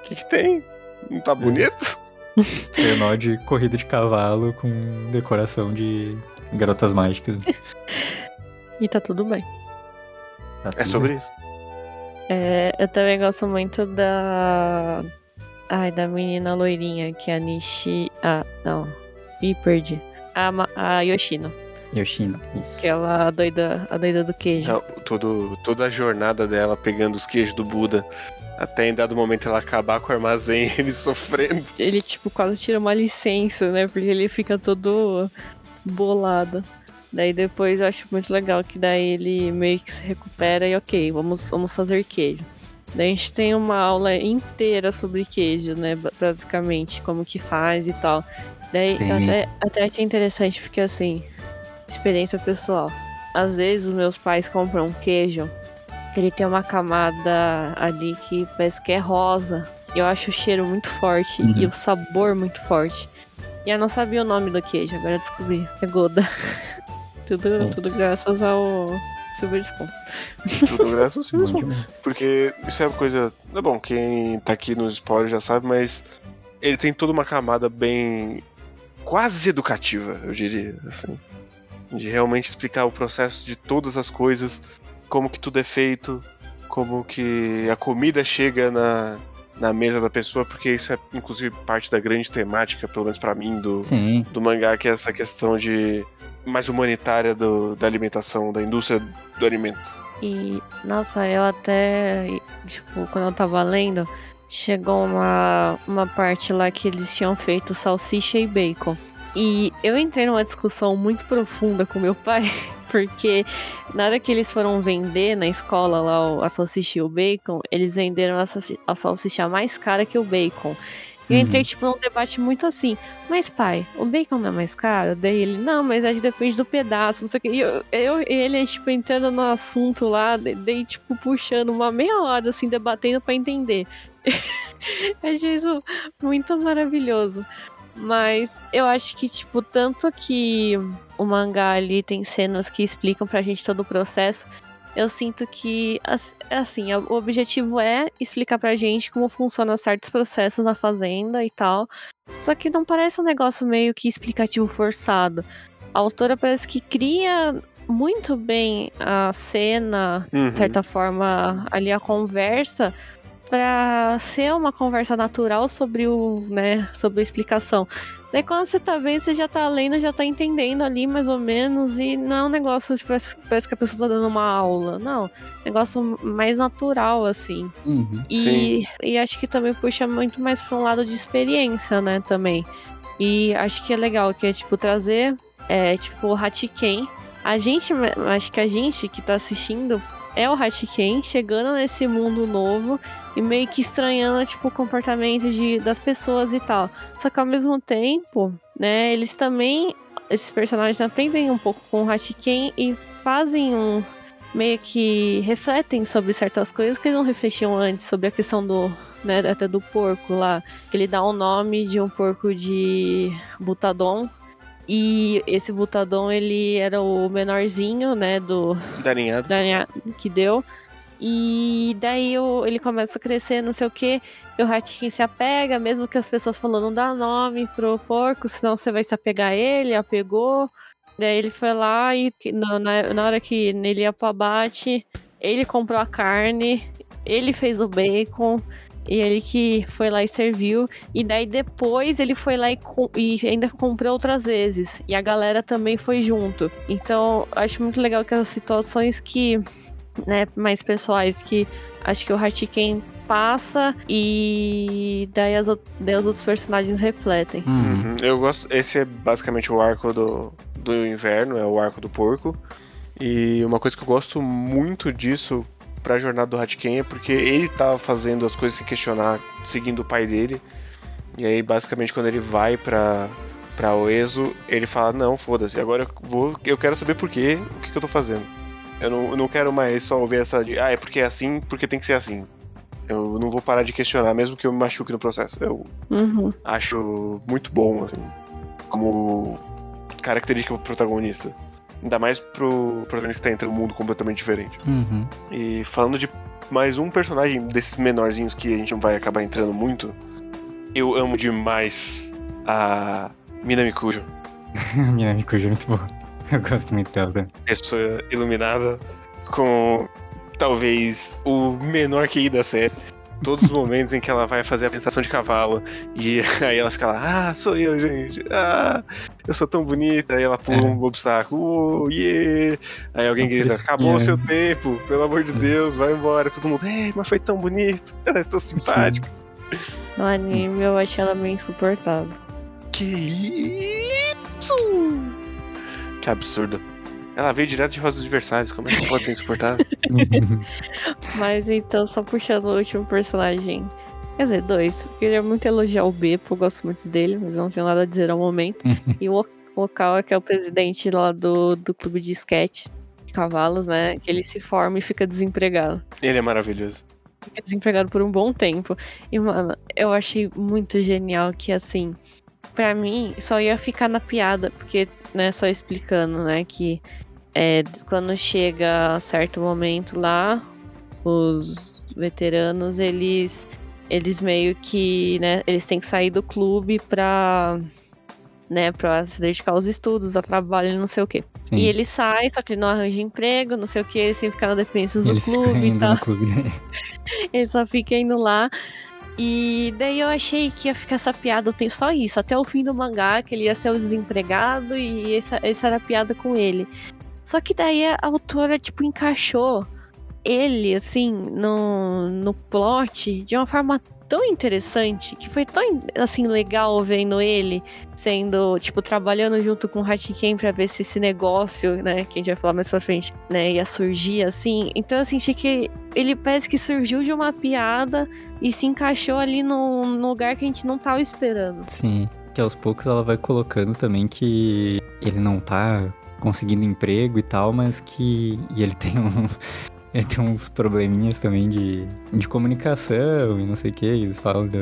o que, que tem? Não tá bonito? [laughs]
Trenó de corrida de cavalo com decoração de garotas mágicas.
E tá tudo bem.
Tá
É
tudo
sobre isso.
É, eu também gosto muito da. Ai, da menina loirinha, que é a Nishi. Ah, não. Ih, perdi. A, a Yoshino.
Yoshino, isso.
que ela a doida, a doida do queijo.
Não, todo, toda a jornada dela pegando os queijos do Buda, até em dado momento ela acabar com o armazém, ele [laughs] sofrendo.
Ele, tipo, quase tira uma licença, né? Porque ele fica todo bolado. Daí depois eu acho muito legal que daí ele meio que se recupera e ok, vamos, vamos fazer queijo. Daí a gente tem uma aula inteira sobre queijo, né? ba- Basicamente, como que faz e tal. Daí eu até, até achei interessante porque assim, experiência pessoal. Às vezes os meus pais compram um queijo que ele tem uma camada ali que parece que é rosa. E eu acho o cheiro muito forte
Uhum.
e o sabor muito forte. E eu não sabia o nome do queijo, agora eu descobri. É Goda. [laughs] tudo, tudo graças ao Silver Spoon.
Tudo graças a
Bom
Deus.
demais.
Porque isso é uma coisa. É bom, quem tá aqui nos spoilers já sabe, mas ele tem toda uma camada bem. Quase educativa, eu diria. Assim, de realmente explicar o processo de todas as coisas, como que tudo é feito, como que a comida chega na, na mesa da pessoa, porque isso é inclusive parte da grande temática, pelo menos pra mim, do,
Sim,
do mangá, que é essa questão de mais humanitária do, da alimentação, da indústria do alimento.
E, nossa, eu até, tipo, quando eu tava lendo, chegou uma, uma parte lá que eles tinham feito salsicha e bacon. E eu entrei numa discussão muito profunda com meu [laughs] pai, porque na hora que eles foram vender na escola lá a salsicha e o bacon, eles venderam a salsi- a salsicha mais cara que o bacon. E eu
Uhum.
entrei, tipo, num debate muito assim. Mas, pai, o bacon não é mais caro? Daí ele, não, mas acho que depende do pedaço, não sei o que. E eu, eu e ele, tipo, entrando no assunto lá, de- daí, tipo, puxando uma meia hora, assim, debatendo pra entender. [laughs] Achei isso muito maravilhoso. Mas eu acho que, tipo, tanto que o mangá ali tem cenas que explicam pra gente todo o processo, eu sinto que, assim, o objetivo é explicar pra gente como funcionam certos processos na fazenda e tal. Só que não parece um negócio meio que explicativo forçado. A autora parece que cria muito bem a cena, uhum. de certa forma, ali a conversa, para ser uma conversa natural sobre o, né, sobre a explicação. Daí quando você tá vendo, você já tá lendo, já tá entendendo ali mais ou menos, e não é um negócio, tipo, parece, que a pessoa tá dando uma aula. Não, negócio mais natural, assim.
Uhum,
e, e acho que também puxa muito mais pra um lado de experiência, né, também. E acho que é legal, que é, tipo, trazer, é, tipo, o Hatiken. A gente, acho que a gente que tá assistindo é o Hatiken chegando nesse mundo novo e meio que estranhando, tipo, o comportamento de, das pessoas e tal. Só que ao mesmo tempo, né, eles também, esses personagens aprendem um pouco com o Hatiken e fazem um. meio que refletem sobre certas coisas que eles não refletiam antes, sobre a questão do. Né, até do porco lá, que ele dá o nome de um porco de Butadon, e esse Butadon, ele era o menorzinho, né, do...
Da ninhada.
Da ninhada que deu. E daí o, ele começa a crescer, não sei o que. E o Hatkin se apega, mesmo que as pessoas falando não dá nome pro porco, senão você vai se apegar a ele, apegou. Daí ele foi lá e na, na hora que ele ia pro abate, ele comprou a carne, ele fez o bacon, e ele que foi lá e serviu. E daí depois ele foi lá e, e, ainda comprou outras vezes. E a galera também foi junto. Então, acho muito legal que as situações que né, mais pessoais que acho que o Hartiken passa e daí, as, daí os outros personagens refletem.
Uhum. uhum. Eu gosto. Esse é basicamente o arco do, do inverno, é o arco do porco. E uma coisa que eu gosto muito disso pra jornada do Hatken é porque ele tava fazendo as coisas sem questionar, seguindo o pai dele. E aí, basicamente, quando ele vai pra, pra Oeso, ele fala: Não, foda-se, agora eu, vou, eu quero saber por quê, o que, que eu tô fazendo. Eu não, eu não quero mais só ouvir essa de, ah, é porque é assim, porque tem que ser assim. Eu não vou parar de questionar, mesmo que eu me machuque no processo. Eu
uhum.
acho muito bom, assim, como característica pro protagonista. Ainda mais pro protagonista que tá entrando um mundo completamente diferente.
Uhum.
E falando de mais um personagem desses menorzinhos que a gente não vai acabar entrando muito, eu amo demais a Minami Kujo. [laughs]
Minami Kujo é muito boa. [laughs] Eu gosto muito dela. Né?
Pessoa iluminada com talvez o menor QI da série. Todos os momentos em que ela vai fazer a apresentação de cavalo e [laughs] aí ela fica lá, ah, sou eu, gente. Ah, eu sou tão bonita. Aí ela pula é. um obstáculo, oh, yeah. Aí alguém grita, acabou o seu tempo, pelo amor de é. Deus, vai embora. Todo mundo, ei, mas foi tão bonito, ela [laughs] é tão simpática.
No anime eu achei ela meio insuportável.
Que isso? Que absurdo. Ela veio direto de Rosas Adversários, como é que pode ser insuportável? [laughs]
Mas então, só puxando o último personagem. Quer dizer, dois. Queria muito elogiar o B, porque eu gosto muito dele, mas não tenho nada a dizer ao momento. [laughs] e o Okawa, que é o presidente lá do, do clube de sketch de cavalos, né? Que ele se forma e fica desempregado.
Ele é maravilhoso.
Fica desempregado por um bom tempo. E, mano, eu achei muito genial que, assim, para mim, só ia ficar na piada, porque, né, só explicando, né, que é, quando chega certo momento lá, os veteranos, eles eles meio que, né, eles têm que sair do clube pra, né, pra se dedicar aos estudos, a trabalho, não sei o quê. Sim. E ele sai, só que ele não arranja emprego, não sei o quê, sem ficar na dependência do clube e tal. Clube, né? [laughs] ele só fica indo lá. E daí eu achei que ia ficar essa piada, tenho só isso, até o fim do mangá, que ele ia ser o desempregado e essa, essa era a piada com ele. Só que daí a autora, tipo, encaixou ele, assim, no, no plot de uma forma tão interessante, que foi tão, assim, legal vendo ele sendo, tipo, trabalhando junto com o Hatiken pra ver se esse negócio, né, que a gente vai falar mais pra frente, né, ia surgir, assim. Então eu senti que ele parece que surgiu de uma piada e se encaixou ali no lugar que a gente não tava esperando.
Sim, que aos poucos ela vai colocando também que ele não tá conseguindo emprego e tal, mas que e ele tem um [laughs] ele tem uns probleminhas também de, de comunicação e não sei o que. Eles falam do,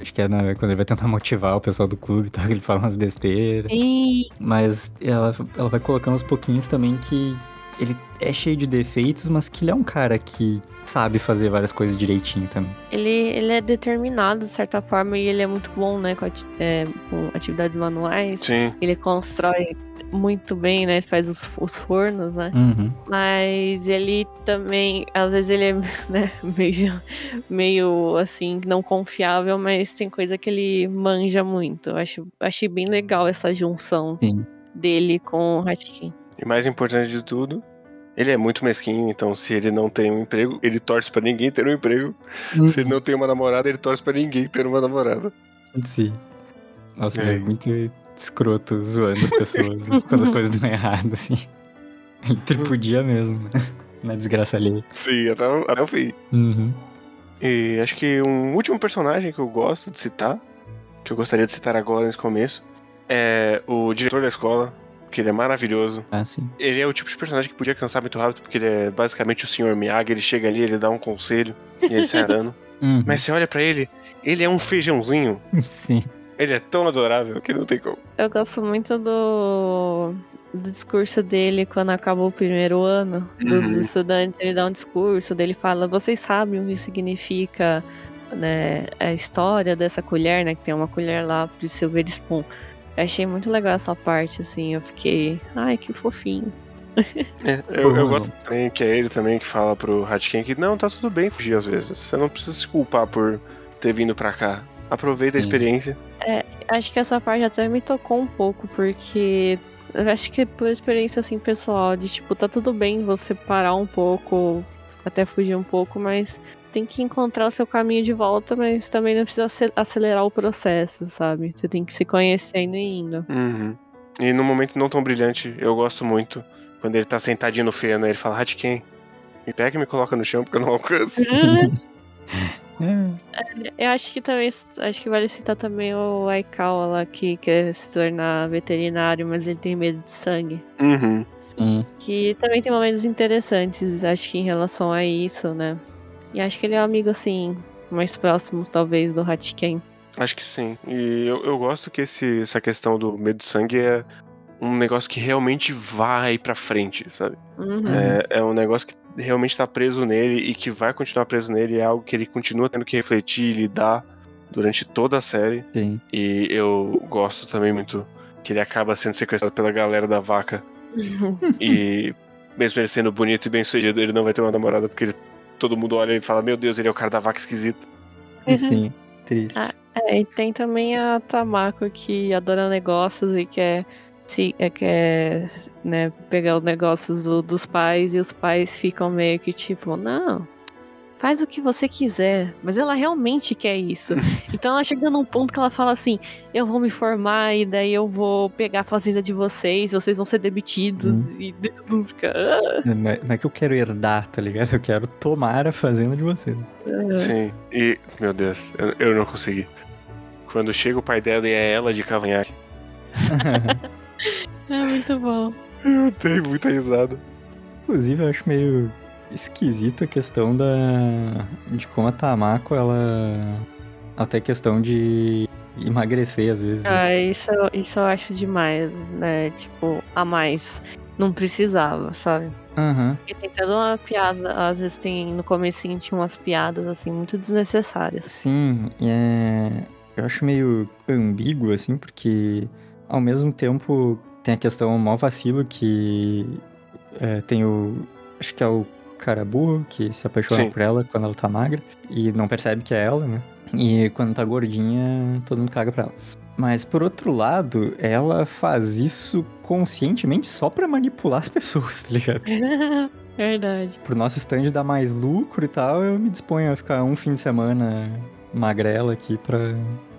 Acho que é na, quando ele vai tentar motivar o pessoal do clube, [laughs] tá? Ele fala umas besteiras.
Sim.
Mas ela, ela vai colocando aos pouquinhos também que ele é cheio de defeitos, mas que ele é um cara que sabe fazer várias coisas direitinho também.
Ele, ele é determinado, de certa forma, e ele é muito bom, né, com, é, com atividades manuais.
Sim.
Ele constrói muito bem, né? Ele faz os, os fornos, né?
Uhum.
Mas ele também, às vezes ele é [laughs] né, meio, meio assim, não confiável, mas tem coisa que ele manja muito. Eu acho, achei bem legal essa junção
Sim.
dele com o Hatkin.
E mais importante de tudo, ele é muito mesquinho, então se ele não tem um emprego, ele torce pra ninguém ter um emprego. Se ele não tem uma namorada, ele torce pra ninguém ter uma namorada.
Sim. Nossa,
É.
ele é muito escroto zoando as pessoas [laughs] quando as coisas dão errado, assim. Ele tripudia mesmo? [laughs] Na desgraça ali.
Sim, até, até o fim.
Uhum.
E acho que um último personagem que eu gosto de citar, que eu gostaria de citar agora nesse começo, é o diretor da escola, que ele é maravilhoso.
Ah, sim.
Ele é o tipo de personagem que podia cansar muito rápido, porque ele é basicamente o Sr. Miyagi, ele chega ali, ele dá um conselho e ele sai andando. [laughs]
Uhum.
Mas você olha pra ele, ele é um feijãozinho. [laughs]
Sim.
Ele é tão adorável que não tem como.
Eu gosto muito do, do discurso dele quando acabou o primeiro ano dos
Uhum.
estudantes. Ele dá um discurso, dele fala: Vocês sabem o que significa né, a história dessa colher, né? Que tem uma colher lá pro Silver Spoon. Eu achei muito legal essa parte, assim. Eu fiquei, ai, que fofinho.
É, eu, eu
Uhum.
gosto também que é ele também que fala pro Hatken que não, tá tudo bem fugir às vezes. Você não precisa se culpar por ter vindo pra cá. Aproveita a
Sim.
experiência.
Acho que essa parte até me tocou um pouco, porque eu acho que por experiência assim pessoal, de tipo, tá tudo bem você parar um pouco, até fugir um pouco, mas tem que encontrar o seu caminho de volta, mas também não precisa acel- acelerar o processo, sabe? Você tem que se conhecendo e indo.
Uhum. E num momento não tão brilhante, eu gosto muito. Quando ele tá sentadinho no feno, ele fala, Hatken, me pega e me coloca no chão porque eu não alcanço. [laughs]
É,
Eu acho que também acho que vale citar também o Aikawa lá que quer se tornar veterinário, mas ele tem medo de sangue.
Uhum.
sim.
Que também tem momentos interessantes, acho que em relação a isso, né? E acho que ele é um amigo, assim, mais próximo, talvez, do Hatken.
Acho que sim. E eu, eu gosto que esse, essa questão do medo de sangue é um negócio que realmente vai pra frente, sabe?
Uhum.
É, é um negócio que realmente tá preso nele e que vai continuar preso nele. É algo que ele continua tendo que refletir e lidar durante toda a série.
Sim.
E eu gosto também muito que ele acaba sendo sequestrado pela galera da vaca. E mesmo ele sendo bonito e bem sucedido, ele não vai ter uma namorada porque ele- todo mundo olha e fala: Meu Deus, ele é o cara da vaca esquisito.
Sim. Triste.
Ah, É, e tem também a Tamako que adora negócios e quer, se, é, quer né, pegar os negócios do- dos pais e os pais ficam meio que tipo, não, faz o que você quiser, mas ela realmente quer isso. [laughs] então ela chega num ponto que ela fala assim, eu vou me formar e daí eu vou pegar a fazenda de vocês, vocês vão ser demitidos e todo mundo fica... "Ah".
Não é, não é que eu quero herdar, tá ligado? Eu quero tomar a fazenda de vocês.
Sim. E, meu Deus, eu, eu não consegui. Quando chega o pai dela e é ela de cavanhaque. [laughs]
É muito bom.
Eu dei muita risada.
Inclusive, eu acho meio esquisito a questão da. de como a Tamako, ela. Até questão de emagrecer, às vezes. né?
Ah, isso, isso eu acho demais, né? Tipo, a mais. Não precisava, sabe?
Aham.
Porque tem toda uma piada, às vezes tem no comecinho tinha umas piadas assim muito desnecessárias.
Sim, e é. Eu acho meio ambíguo, assim, porque ao mesmo tempo tem a questão mó vacilo que é, tem o. Acho que é o cara burro que se apaixona
Sim.
por ela quando ela tá magra e não percebe que é ela, né? E quando tá gordinha, todo mundo caga pra ela. Mas por outro lado, ela faz isso conscientemente só pra manipular as pessoas, tá ligado? [laughs]
Verdade.
Pro nosso stand dar mais lucro e tal, eu me disponho a ficar um fim de semana magrela aqui pra,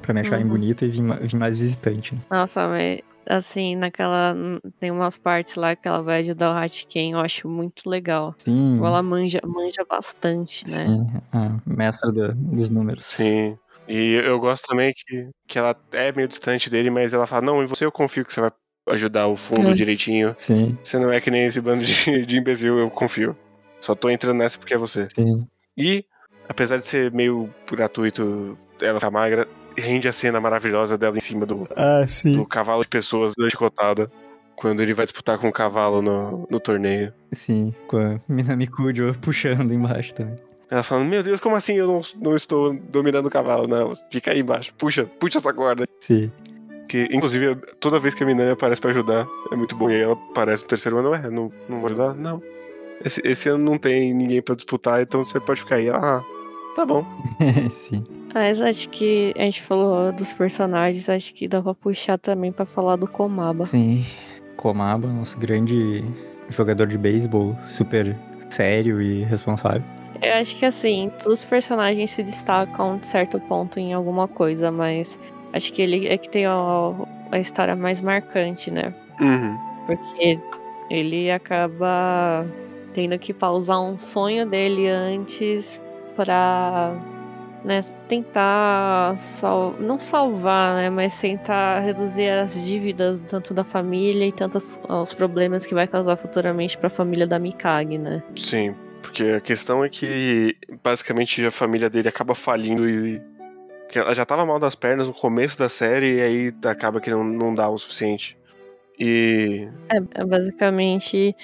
pra me acharem
Uhum.
bonita e vir, vir mais visitante. né?
Nossa, mas assim, naquela. Tem umas partes lá que ela vai ajudar o Hatken, eu acho muito legal.
Sim,
Ela manja, manja bastante, né?
sim, a mestra da- dos números.
Sim. E eu gosto também que, que ela é meio distante dele, mas ela fala: Não, em você eu confio que você vai ajudar o fundo
É.
direitinho.
Sim,
Você não é que nem esse bando de, [laughs] de imbecil, eu confio. Só tô entrando nessa porque é você.
sim.
E, apesar de ser meio gratuito ela tá magra, rende a cena maravilhosa dela em cima do,
ah,
do cavalo de pessoas chicotada. Quando ele vai disputar com o cavalo no, no torneio.
Sim, com a Minami Kujo puxando embaixo também.
Ela falando, meu Deus, como assim eu não, não estou dominando o cavalo? Não, fica aí embaixo, puxa, puxa essa corda.
Sim.
Que, inclusive, toda vez que a Minami aparece pra ajudar, é muito bom. E aí ela aparece no terceiro ano, ué, não, não vou ajudar? Não. Esse, esse ano não tem ninguém pra disputar, então você pode ficar aí. Ah, tá bom. [laughs]
Sim.
Mas acho que a gente falou dos personagens, acho que dá pra puxar também pra falar do Komaba.
Sim. Komaba, nosso grande jogador de beisebol, super sério e responsável.
Eu acho que assim, todos os personagens se destacam de certo ponto em alguma coisa, mas acho que ele é que tem a, a história mais marcante, né?
Uhum.
Porque ele acaba tendo que pausar um sonho dele antes para né, tentar sal não salvar, né, mas tentar reduzir as dívidas tanto da família e tanto os, os problemas que vai causar futuramente para a família da Mikage, né?
Sim, porque a questão é que basicamente a família dele acaba falindo e ela já tava mal das pernas no começo da série e aí acaba que não, não dá o suficiente. E.
É, é, basicamente,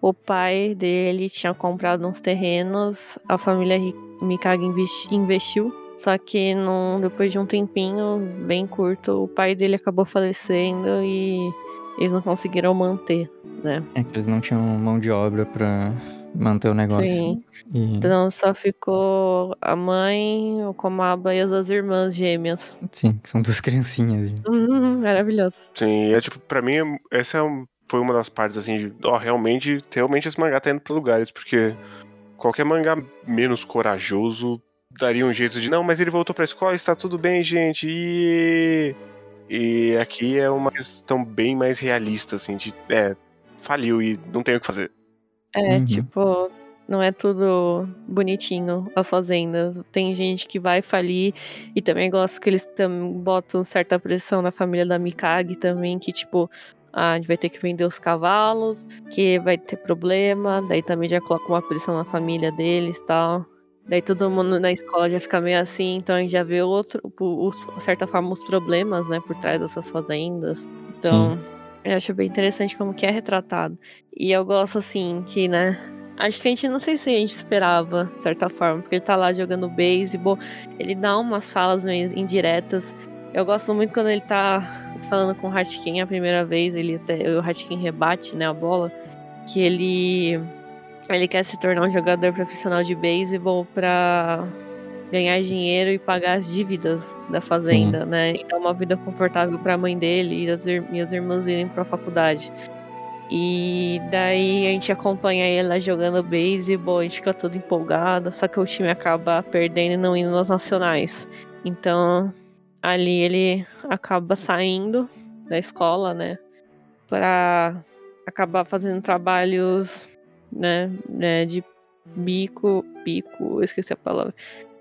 o pai dele tinha comprado uns terrenos, a família Mikage investiu. Só que num, depois de um tempinho bem curto, o pai dele acabou falecendo e eles não conseguiram manter, né?
É que eles não tinham mão de obra para manter o negócio.
Sim. E... Então só ficou a mãe, o Komaba e as duas irmãs gêmeas.
Sim, que são duas [laughs] criancinhas.
Uhum, maravilhoso.
Sim, é tipo, pra mim, essa é um, foi uma das partes assim, de, ó, realmente, realmente esse mangá tá indo pra lugares, porque qualquer mangá menos corajoso daria um jeito de, não, mas ele voltou pra escola, está tudo bem, gente, e... E aqui é uma questão bem mais realista, assim, de, é, faliu e não tem o que fazer.
É, uhum. tipo, não é tudo bonitinho as fazendas. Tem gente que vai falir e também gosto que eles botam certa pressão na família da Mikage também, que tipo, ah, a gente vai ter que vender os cavalos, que vai ter problema, daí também já coloca uma pressão na família deles e tal. Daí todo mundo na escola já fica meio assim, então a gente já vê outro, de certa forma, os problemas, né, por trás dessas fazendas. Então, Sim. Eu acho bem interessante como que é retratado. E eu gosto, assim, que, né? Acho que a gente não sei se a gente esperava, de certa forma, porque ele tá lá jogando beisebol, ele dá umas falas meio indiretas. Eu gosto muito quando ele tá falando com o Hatkin a primeira vez, ele até, o Hatkin rebate, né, a bola, que ele ele quer se tornar um jogador profissional de beisebol para ganhar dinheiro e pagar as dívidas da fazenda, Sim. né? E dar uma vida confortável para a mãe dele e as, e as irmãs irem para a faculdade. E daí a gente acompanha ele lá jogando beisebol, a gente fica todo empolgado, só que o time acaba perdendo e não indo nas nacionais. Então, ali ele acaba saindo da escola, né? Para acabar fazendo trabalhos, né, né de bico, bico, esqueci a palavra.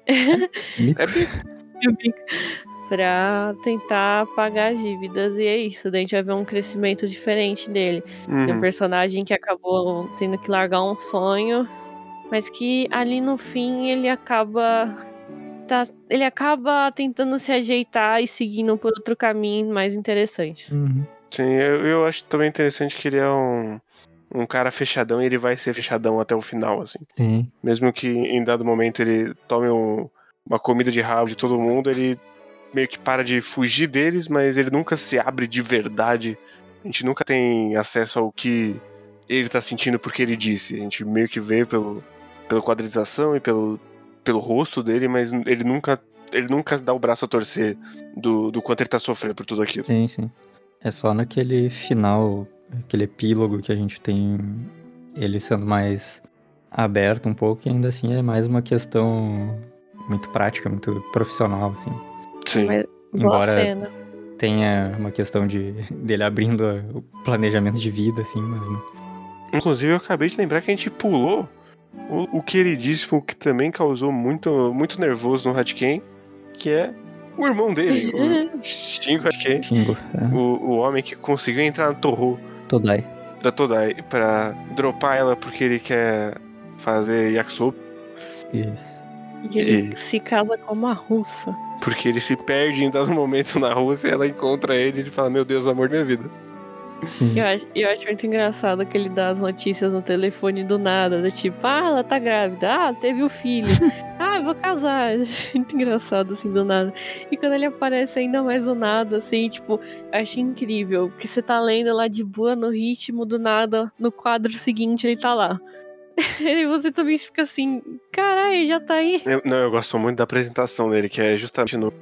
É bico. [laughs]
É bico. Pra tentar pagar as dívidas. E é isso. Daí a gente vai ver um crescimento diferente dele. Uhum. Um personagem que acabou tendo que largar um sonho. Mas que ali no fim ele acaba. Tá, ele acaba tentando se ajeitar e seguindo por outro caminho mais interessante.
Uhum.
Sim, eu, eu acho também interessante que ele é um um cara fechadão e ele vai ser fechadão até o final, assim.
Sim.
Mesmo que em dado momento ele tome um, uma comida de rabo de todo mundo, ele meio que para de fugir deles, mas ele nunca se abre de verdade. A gente nunca tem acesso ao que ele tá sentindo porque ele disse. A gente meio que vê pelo, pela quadrização e pelo, pelo rosto dele, mas ele nunca, ele nunca dá o braço a torcer do, do quanto ele tá sofrendo por tudo aquilo.
Sim, sim. É só naquele final aquele epílogo que a gente tem ele sendo mais aberto um pouco e ainda assim é mais uma questão muito prática, muito profissional, assim.
Sim. Mas,
Embora tenha uma questão de dele abrindo o planejamento de vida, assim, mas não.
Inclusive, eu acabei de lembrar que a gente pulou o, o queridíssimo que também causou muito, muito nervoso no Hatken, que é o irmão dele, [laughs] o Shingo Hatken.
Shingo, é.
o, o homem que conseguiu entrar no Torro
Todai.
Da Todai, pra dropar ela porque ele quer fazer yakisoba.
Isso.
E ele e... se casa com uma russa.
Porque ele se perde em dado momento na Rússia e ela encontra ele e ele fala, meu Deus, amor da minha vida. [laughs]
Eu acho, eu acho muito engraçado que ele dá as notícias no telefone do nada, do tipo, ah, ela tá grávida, ah, teve o um filho, [laughs] ah, vou casar. [laughs] Muito engraçado, assim, do nada. E quando ele aparece ainda mais do nada, assim, tipo, eu acho incrível, porque você tá lendo lá de boa no ritmo, do nada, no quadro seguinte ele tá lá. E você também fica assim, caralho, já tá aí.
Eu, não, eu gosto muito da apresentação dele, que é justamente no,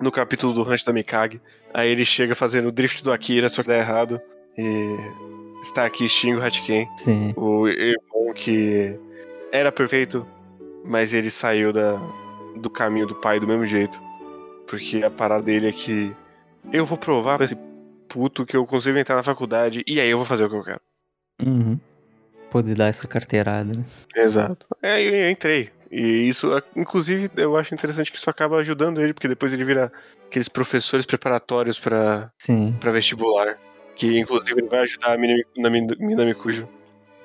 no capítulo do Rancho da Mikage. Aí ele chega fazendo o drift do Akira, só que dá errado. E está aqui Shingo Hatken.
Sim.
O irmão que era perfeito, mas ele saiu da, do caminho do pai do mesmo jeito. Porque a parada dele é que eu vou provar pra esse puto que eu consigo entrar na faculdade e aí eu vou fazer o que eu quero.
Uhum. Poder dar essa carteirada, né?
Exato. É, eu, eu entrei. E isso, inclusive, eu acho interessante que isso acaba ajudando ele, porque depois ele vira aqueles professores preparatórios para vestibular. Que inclusive ele vai ajudar a Minami, Minami Cujo,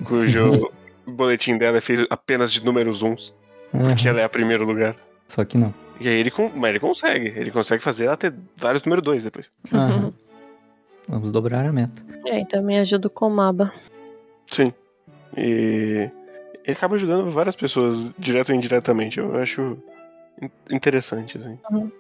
cujo [laughs] boletim dela é feito apenas de números uns. Uhum. Porque ela é a primeiro lugar.
Só que não.
E aí ele, mas ele consegue. Ele consegue fazer ela ter vários número dois depois.
Uhum. Vamos dobrar a meta.
E aí também ajuda o Komaba.
Sim. E ele acaba ajudando várias pessoas, direto ou indiretamente. Eu acho interessante, assim. Uhum.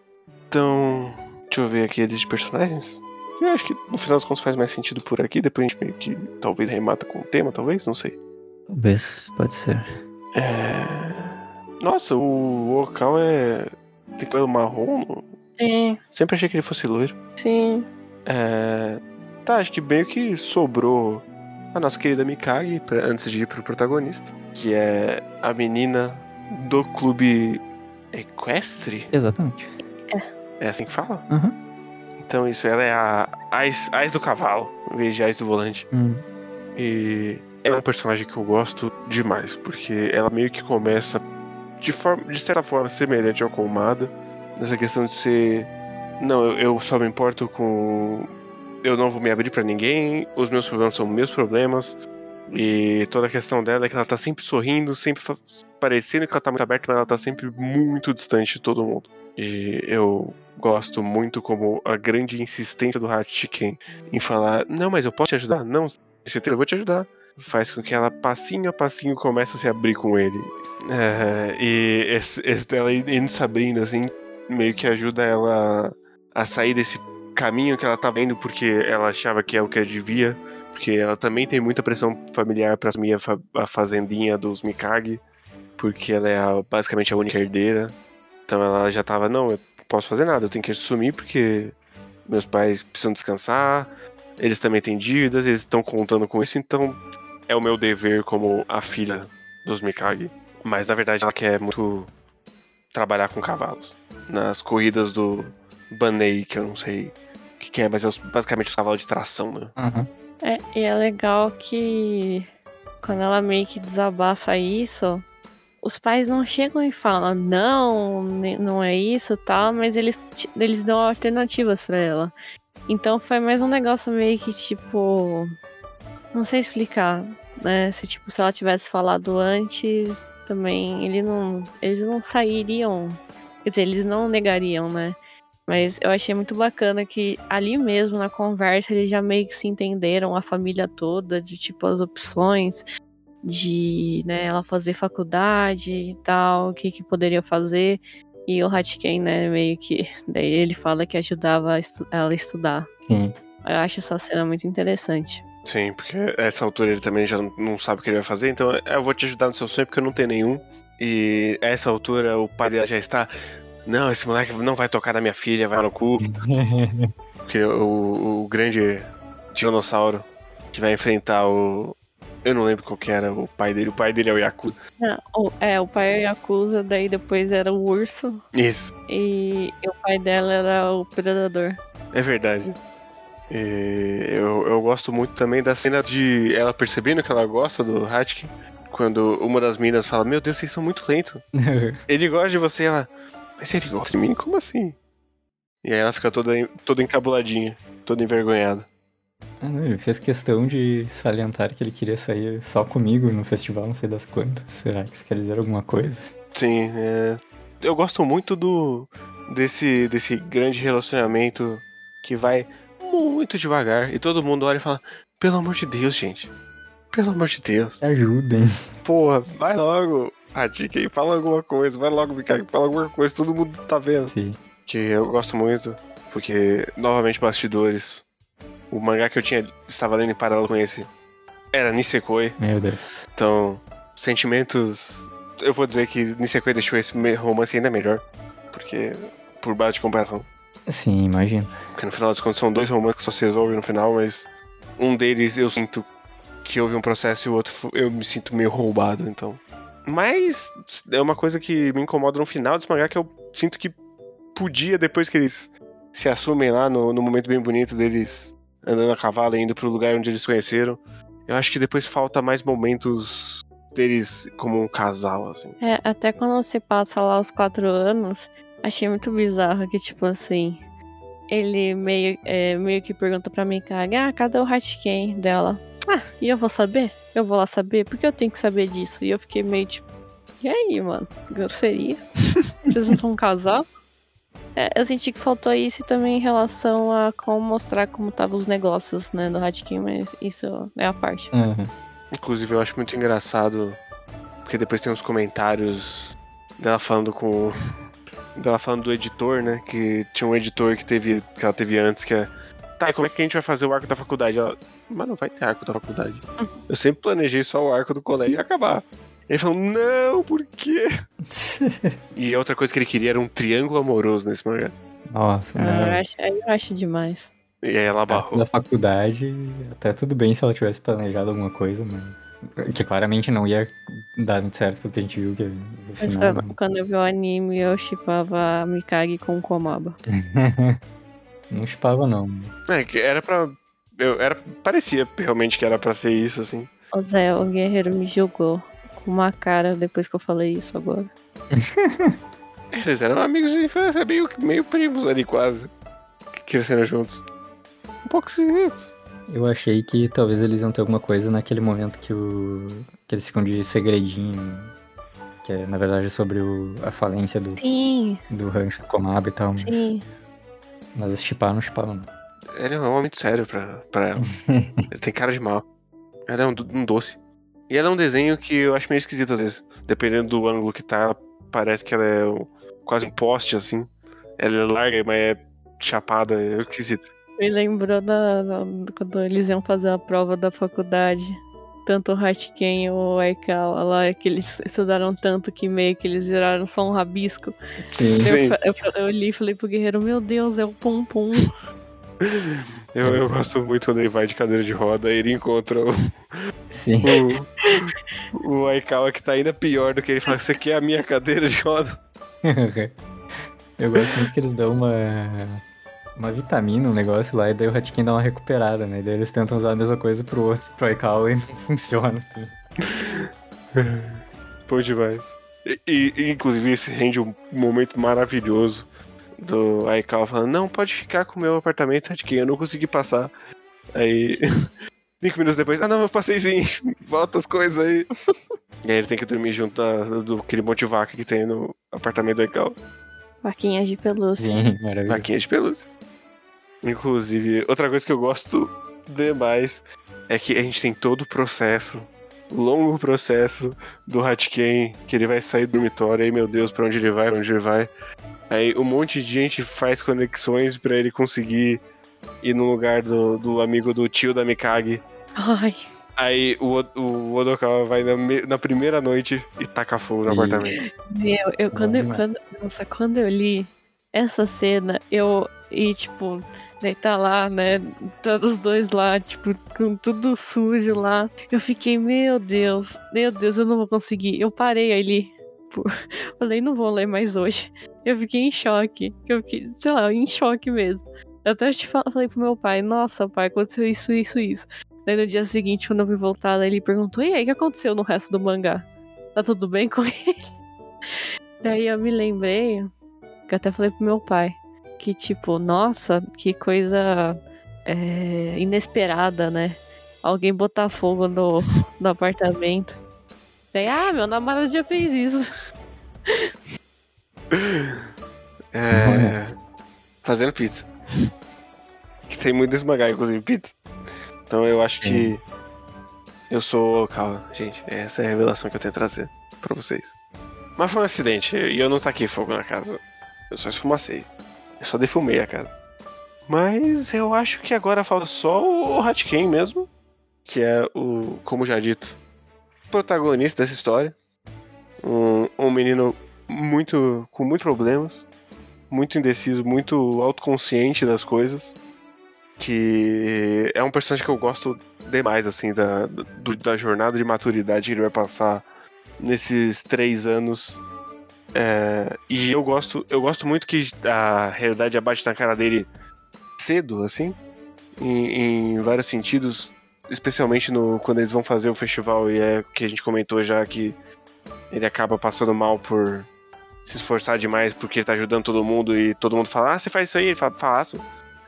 Então, deixa eu ver aqui eles de personagens. Eu acho que no final das contas faz mais sentido por aqui, depois a gente meio que talvez remata com o tema, talvez, não sei.
Talvez, pode ser.
É... Nossa, o Okal é. Tem cabelo marrom?
Sim.
Sempre achei que ele fosse loiro.
Sim.
É... Tá, acho que meio que sobrou a nossa querida Mikage, pra, antes de ir pro protagonista, que é a menina do clube equestre?
Exatamente.
É.
É assim que fala?
Uhum.
Então isso, ela é a Ais, Ais do cavalo, em vez de Ais do volante.
Hum.
E é um personagem que eu gosto demais, porque ela meio que começa de, forma, de certa forma semelhante ao Komada, nessa questão de ser. Não, eu, eu só me importo com. Eu não vou me abrir para ninguém, os meus problemas são meus problemas. E toda a questão dela é que ela tá sempre sorrindo, sempre parecendo que ela tá muito aberta, mas ela tá sempre muito distante de todo mundo. E eu gosto muito como a grande insistência do Hachiken em falar: Não, mas eu posso te ajudar? Não, certeza, eu vou te ajudar. Faz com que ela, passinho a passinho, comece a se abrir com ele. É, e esse, esse, ela indo se abrindo, assim, meio que ajuda ela a sair desse caminho que ela tá vendo porque ela achava que é o que devia. Porque ela também tem muita pressão familiar pra assumir a, fa a fazendinha dos Mikage. Porque ela é a, basicamente a única herdeira. Então ela já tava, não, eu posso fazer nada, eu tenho que assumir porque meus pais precisam descansar, eles também têm dívidas, eles estão contando com isso, então é o meu dever como a filha dos Mikage. Mas na verdade ela quer muito trabalhar com cavalos. Nas corridas do Banei, que eu não sei o que, é, mas é basicamente os cavalos de tração, né?
Uhum.
É, e é legal que quando ela meio que desabafa isso, os pais não chegam e falam, não, não é isso tal, mas eles, eles dão alternativas para ela. Então foi mais um negócio meio que tipo. Não sei explicar, né? Se tipo, se ela tivesse falado antes, também ele não, eles não sairiam. Quer dizer, eles não negariam, né? Mas eu achei muito bacana que ali mesmo na conversa eles já meio que se entenderam, a família toda, de tipo as opções de né, ela fazer faculdade e tal, o que, que poderia fazer. E o Hatken, né, meio que. [laughs] Daí ele fala que ajudava estu ela a estudar.
Sim.
Eu acho essa cena muito interessante.
Sim, porque essa altura ele também já não sabe o que ele vai fazer, então eu vou te ajudar no seu sonho porque eu não tenho nenhum. E a essa altura o pai dela já está. Não, esse moleque não vai tocar na minha filha, vai no cu. [laughs] porque o, o grande dinossauro que vai enfrentar o, eu não lembro qual que era o pai dele. O pai dele é o Yakuza.
Não, é, o pai é o Yakuza, daí depois era o urso.
Isso.
E, e o pai dela era o predador.
É verdade. E eu, eu gosto muito também da cena de ela percebendo que ela gosta do Hatkin. Quando uma das meninas fala, meu Deus, vocês são muito lentos. [laughs] ele gosta de você, ela. Mas ele gosta de mim? Como assim? E aí ela fica toda, toda encabuladinha, toda envergonhada.
Ah, não, ele fez questão de salientar que ele queria sair só comigo no festival, não sei das quantas. Será que isso quer dizer alguma coisa?
Sim, é... eu gosto muito do desse, desse grande relacionamento que vai muito devagar e todo mundo olha e fala: pelo amor de Deus, gente. Pelo amor de Deus.
Ajudem.
Porra, vai logo. A dica aí, fala alguma coisa. Vai logo, Mikael, fala alguma coisa. Todo mundo tá vendo.
Sim.
Que eu gosto muito. Porque, novamente, bastidores. O mangá que eu tinha estava lendo em paralelo com esse era Nisekoi.
Meu Deus.
Então, sentimentos. Eu vou dizer que Nisekoi deixou esse romance ainda melhor. Porque, por base de comparação.
Sim, imagino.
Porque no final das contas são dois romances que só se resolvem no final, mas um deles eu sinto que houve um processo e o outro eu me sinto meio roubado, então. Mas é uma coisa que me incomoda no final desse mangá que eu sinto que podia, depois que eles se assumem lá no, no momento bem bonito deles andando a cavalo e indo pro lugar onde eles conheceram. Eu acho que depois falta mais momentos deles como um casal, assim.
É, até quando se passa lá os quatro anos, achei muito bizarro que, tipo assim, ele meio, é, meio que pergunta pra mim, cara, ah, cadê o Hatken dela? Ah, e eu vou saber? Eu vou lá saber? Por que eu tenho que saber disso? E eu fiquei meio tipo, e aí, mano? Grosseria? [laughs] Vocês não são um casal? É, eu senti que faltou isso também em relação a como mostrar como estavam os negócios, né, do Hatkin, mas isso é a parte.
Uhum.
Inclusive, eu acho muito engraçado, porque depois tem uns comentários dela falando com. dela falando do editor, né? Que tinha um editor que teve. que ela teve antes, que é. Tá, e como é que a gente vai fazer o arco da faculdade? Ela, mas não vai ter arco da faculdade. Eu sempre planejei só o arco do colégio e acabar. Ele falou, não, por quê? [laughs] e outra coisa que ele queria era um triângulo amoroso nesse mangá.
Nossa,
Ah,
né?
eu, acho, eu acho demais.
E aí ela barrou.
Da faculdade, até tudo bem se ela tivesse planejado alguma coisa, mas. Que claramente não ia dar muito certo, porque a gente viu que
Mas,
final.
quando eu vi o anime, eu chipava a Mikage com o Komaba. [laughs]
não chipava, não.
É, que era pra. Eu, era, parecia realmente que era pra ser isso, assim.
O Zé, o guerreiro me julgou com uma cara depois que eu falei isso agora. [laughs]
Eles eram amigos de infância, meio, meio primos ali quase. Que cresceram juntos. Um pouco esquisitos.
Eu achei que talvez eles iam ter alguma coisa naquele momento que o. que eles ficam de segredinho. Que é, na verdade, sobre o... a falência do,
Sim,
do rancho do Komaba e tal. Mas,
sim.
mas chipar não chipava, não.
Ele é um homem muito sério pra, pra ela. [laughs] Ele tem cara de mal. Ela é um, um doce. E ela é um desenho que eu acho meio esquisito às vezes. Dependendo do ângulo que tá, ela parece que ela é um- quase um poste, assim. Ela é larga, mas é chapada, é esquisito.
Me lembrou da, da- quando eles iam fazer a prova da faculdade. Tanto o Hatken e o Aikawa lá, que eles estudaram tanto que meio que eles viraram só um rabisco.
Sim.
Sim.
Eu, eu, eu li e falei pro guerreiro, meu Deus, é o Pum Pum. [laughs]
Eu, eu gosto muito quando ele vai de cadeira de roda e ele encontra o,
Sim.
o, o Aikawa que tá ainda pior do que ele fala, você quer a minha cadeira de roda? [laughs]
Eu gosto muito que eles dão uma. Uma vitamina, um negócio lá, e daí o Hatkin dá uma recuperada, né? E daí eles tentam usar a mesma coisa pro outro, pro Aikawa, e [laughs] não funciona.
Pô, demais. E, e- e, inclusive esse rende um momento maravilhoso do Aikawa falando, não, pode ficar com o meu apartamento, Hatkin, eu não consegui passar. Aí, [laughs] cinco minutos depois, ah não, eu passei sim, [laughs] volta as coisas aí. e aí ele tem que dormir junto do aquele monte de vaca que tem no apartamento do Aikawa.
Vaquinhas de pelúcia.
Sim, [laughs] maravilhoso.
Vaquinha de pelúcia. Inclusive, outra coisa que eu gosto demais é que a gente tem todo o processo, longo processo do Hatken, que ele vai sair do dormitório, aí meu Deus, pra onde ele vai, pra onde ele vai. Aí um monte de gente faz conexões pra ele conseguir ir no lugar do, do amigo do tio da Mikage.
Ai,
Aí o, O- Odokawa vai na, na primeira noite e taca fogo no
Ih.
apartamento.
meu, eu quando, eu, quando, nossa, quando eu li essa cena, eu, e tipo, daí tá lá, né, todos os dois lá, tipo, com tudo sujo lá, eu fiquei, meu Deus, meu Deus, eu não vou conseguir, eu parei ali, [laughs] falei, não vou ler mais hoje, eu fiquei em choque, eu fiquei, sei lá, em choque mesmo, eu até falei pro meu pai, nossa pai, aconteceu isso, isso, isso, daí no dia seguinte, quando eu fui voltar, ele perguntou, e aí, o que aconteceu no resto do mangá? Tá tudo bem com [laughs] ele? Daí eu me lembrei, que eu até falei pro meu pai, que tipo, nossa, que coisa é, inesperada, né? Alguém botar fogo no, no apartamento. Daí, ah, meu namorado já fez isso. [laughs]
É... Fazendo pizza. Que tem muito esmagar, inclusive, pizza. Então eu acho que. Eu sou. Calma, gente. Essa é a revelação que eu tenho a trazer pra vocês. Mas foi um acidente e eu não taquei fogo na casa. Eu só esfumacei. Eu só defumei a casa. Mas eu acho que agora falta só o Hatken mesmo. Que é o, como já dito, protagonista dessa história. Um, um menino muito. com muitos problemas. Muito indeciso, muito autoconsciente das coisas. Que é um personagem que eu gosto demais, assim, da, do, da jornada de maturidade que ele vai passar nesses três anos. É, e eu gosto, eu gosto muito que a realidade abate na cara dele cedo, assim, em, em vários sentidos, especialmente no, quando eles vão fazer o festival e é que a gente comentou já que ele acaba passando mal por se esforçar demais porque ele tá ajudando todo mundo e todo mundo fala, ah, você faz isso aí? Ele fala, faço.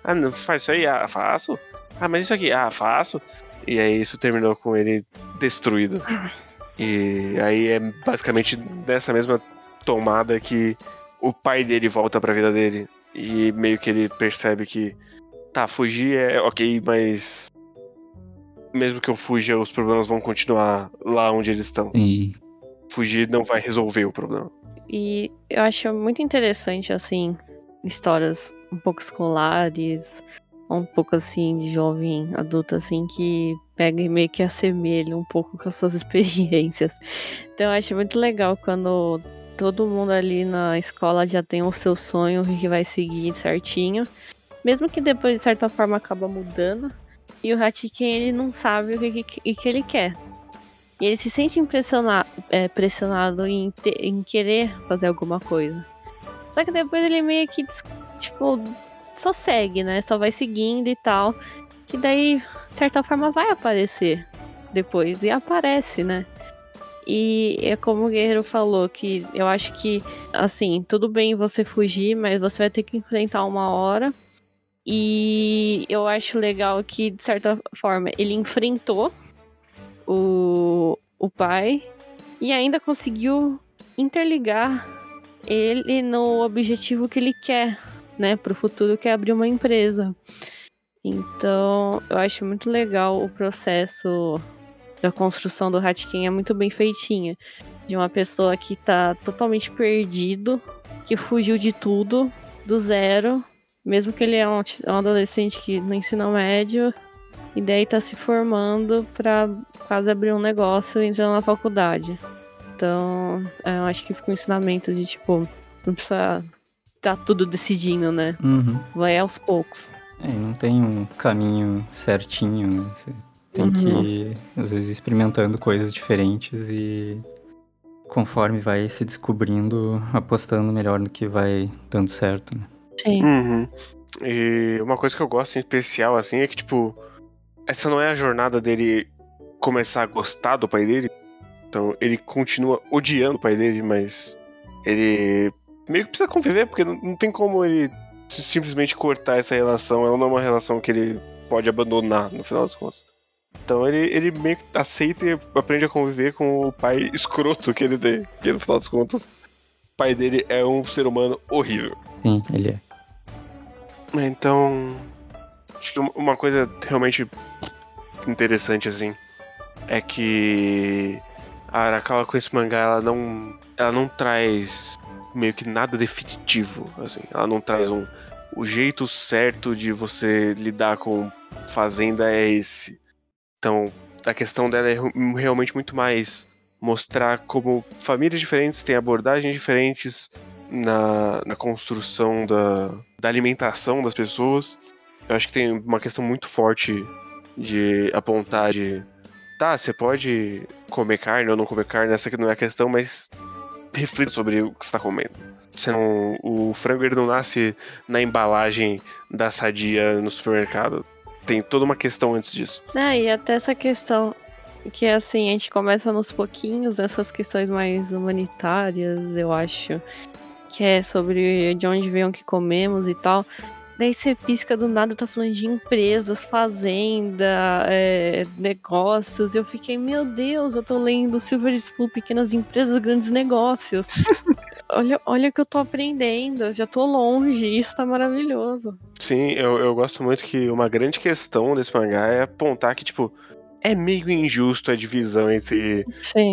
Ah, não faz isso aí? Ah, faço. Ah, mas isso aqui? Ah, faço. E aí isso terminou com ele destruído. E aí é basicamente dessa mesma tomada que o pai dele volta pra vida dele. E meio que ele percebe que. Tá, fugir é ok, mas. Mesmo que eu fuja, os problemas vão continuar lá onde eles estão.
Sim.
Fugir não vai resolver o problema.
E eu acho muito interessante, assim, histórias um pouco escolares, um pouco assim de jovem adulto assim que pega e meio que assemelha um pouco com as suas [laughs] experiências. Então eu acho muito legal quando todo mundo ali na escola já tem o seu sonho que vai seguir certinho, mesmo que depois de certa forma acaba mudando. E o Hatiken ele não sabe o que, que, que ele quer. E ele se sente impressionado, é, pressionado em, em querer fazer alguma coisa. Só que depois ele meio que, tipo, só segue, né? Só vai seguindo e tal. Que daí, de certa forma, vai aparecer depois. E aparece, né? E é como o Guerreiro falou, que eu acho que, assim, tudo bem você fugir, mas você vai ter que enfrentar uma hora. E eu acho legal que, de certa forma, ele enfrentou o, o pai e ainda conseguiu interligar ele no objetivo que ele quer, né, para o futuro, que é abrir uma empresa. Então, eu acho muito legal o processo da construção do Hatkin, é muito bem feitinha. De uma pessoa que tá totalmente perdido, que fugiu de tudo, do zero, mesmo que ele é um, um adolescente que no ensino médio, e daí tá se formando para quase abrir um negócio e entrar na faculdade. Então, é, eu acho que fica um ensinamento de tipo, não precisa tá tudo decidindo, né?
Uhum.
Vai aos poucos.
É, não tem um caminho certinho, né? Você tem uhum. que ir, às vezes, experimentando coisas diferentes e conforme vai se descobrindo, apostando melhor no que vai dando certo, né?
Sim.
Uhum. E uma coisa que eu gosto em especial, assim, é que, tipo, essa não é a jornada dele começar a gostar do pai dele. Então, ele continua odiando o pai dele, mas ele meio que precisa conviver, porque não, não tem como ele simplesmente cortar essa relação. Ela não é uma relação que ele pode abandonar, no final das contas. Então ele, ele meio que aceita e aprende a conviver com o pai [laughs] escroto que ele tem. Porque no final das contas, o pai dele é um ser humano horrível.
Sim, ele é.
Então. Acho que uma coisa realmente interessante, assim, é que a Arakawa com esse mangá, ela não. Ela não traz meio que nada definitivo, assim. Ela não traz um o jeito certo de você lidar com fazenda é esse. Então, a questão dela é realmente muito mais mostrar como famílias diferentes têm abordagens diferentes na, na construção da, da alimentação das pessoas. Eu acho que tem uma questão muito forte de apontar de tá, você pode comer carne ou não comer carne, essa aqui não é a questão, mas reflita sobre o que você está comendo. O frango ele não nasce na embalagem da sadia no supermercado. Tem toda uma questão antes disso.
Ah, e até essa questão que assim, a gente começa nos pouquinhos, essas questões mais humanitárias, eu acho. Que é sobre de onde vem o que comemos e tal. Daí você pisca do nada, tá falando de empresas, fazenda, é, negócios. Eu fiquei, meu Deus, eu tô lendo Silver Spoon, Pequenas Empresas, Grandes Negócios. [laughs] olha, olha que eu tô aprendendo, já tô longe, isso tá maravilhoso.
Sim, eu, eu gosto muito que uma grande questão desse mangá é apontar que, tipo, é meio injusto a divisão entre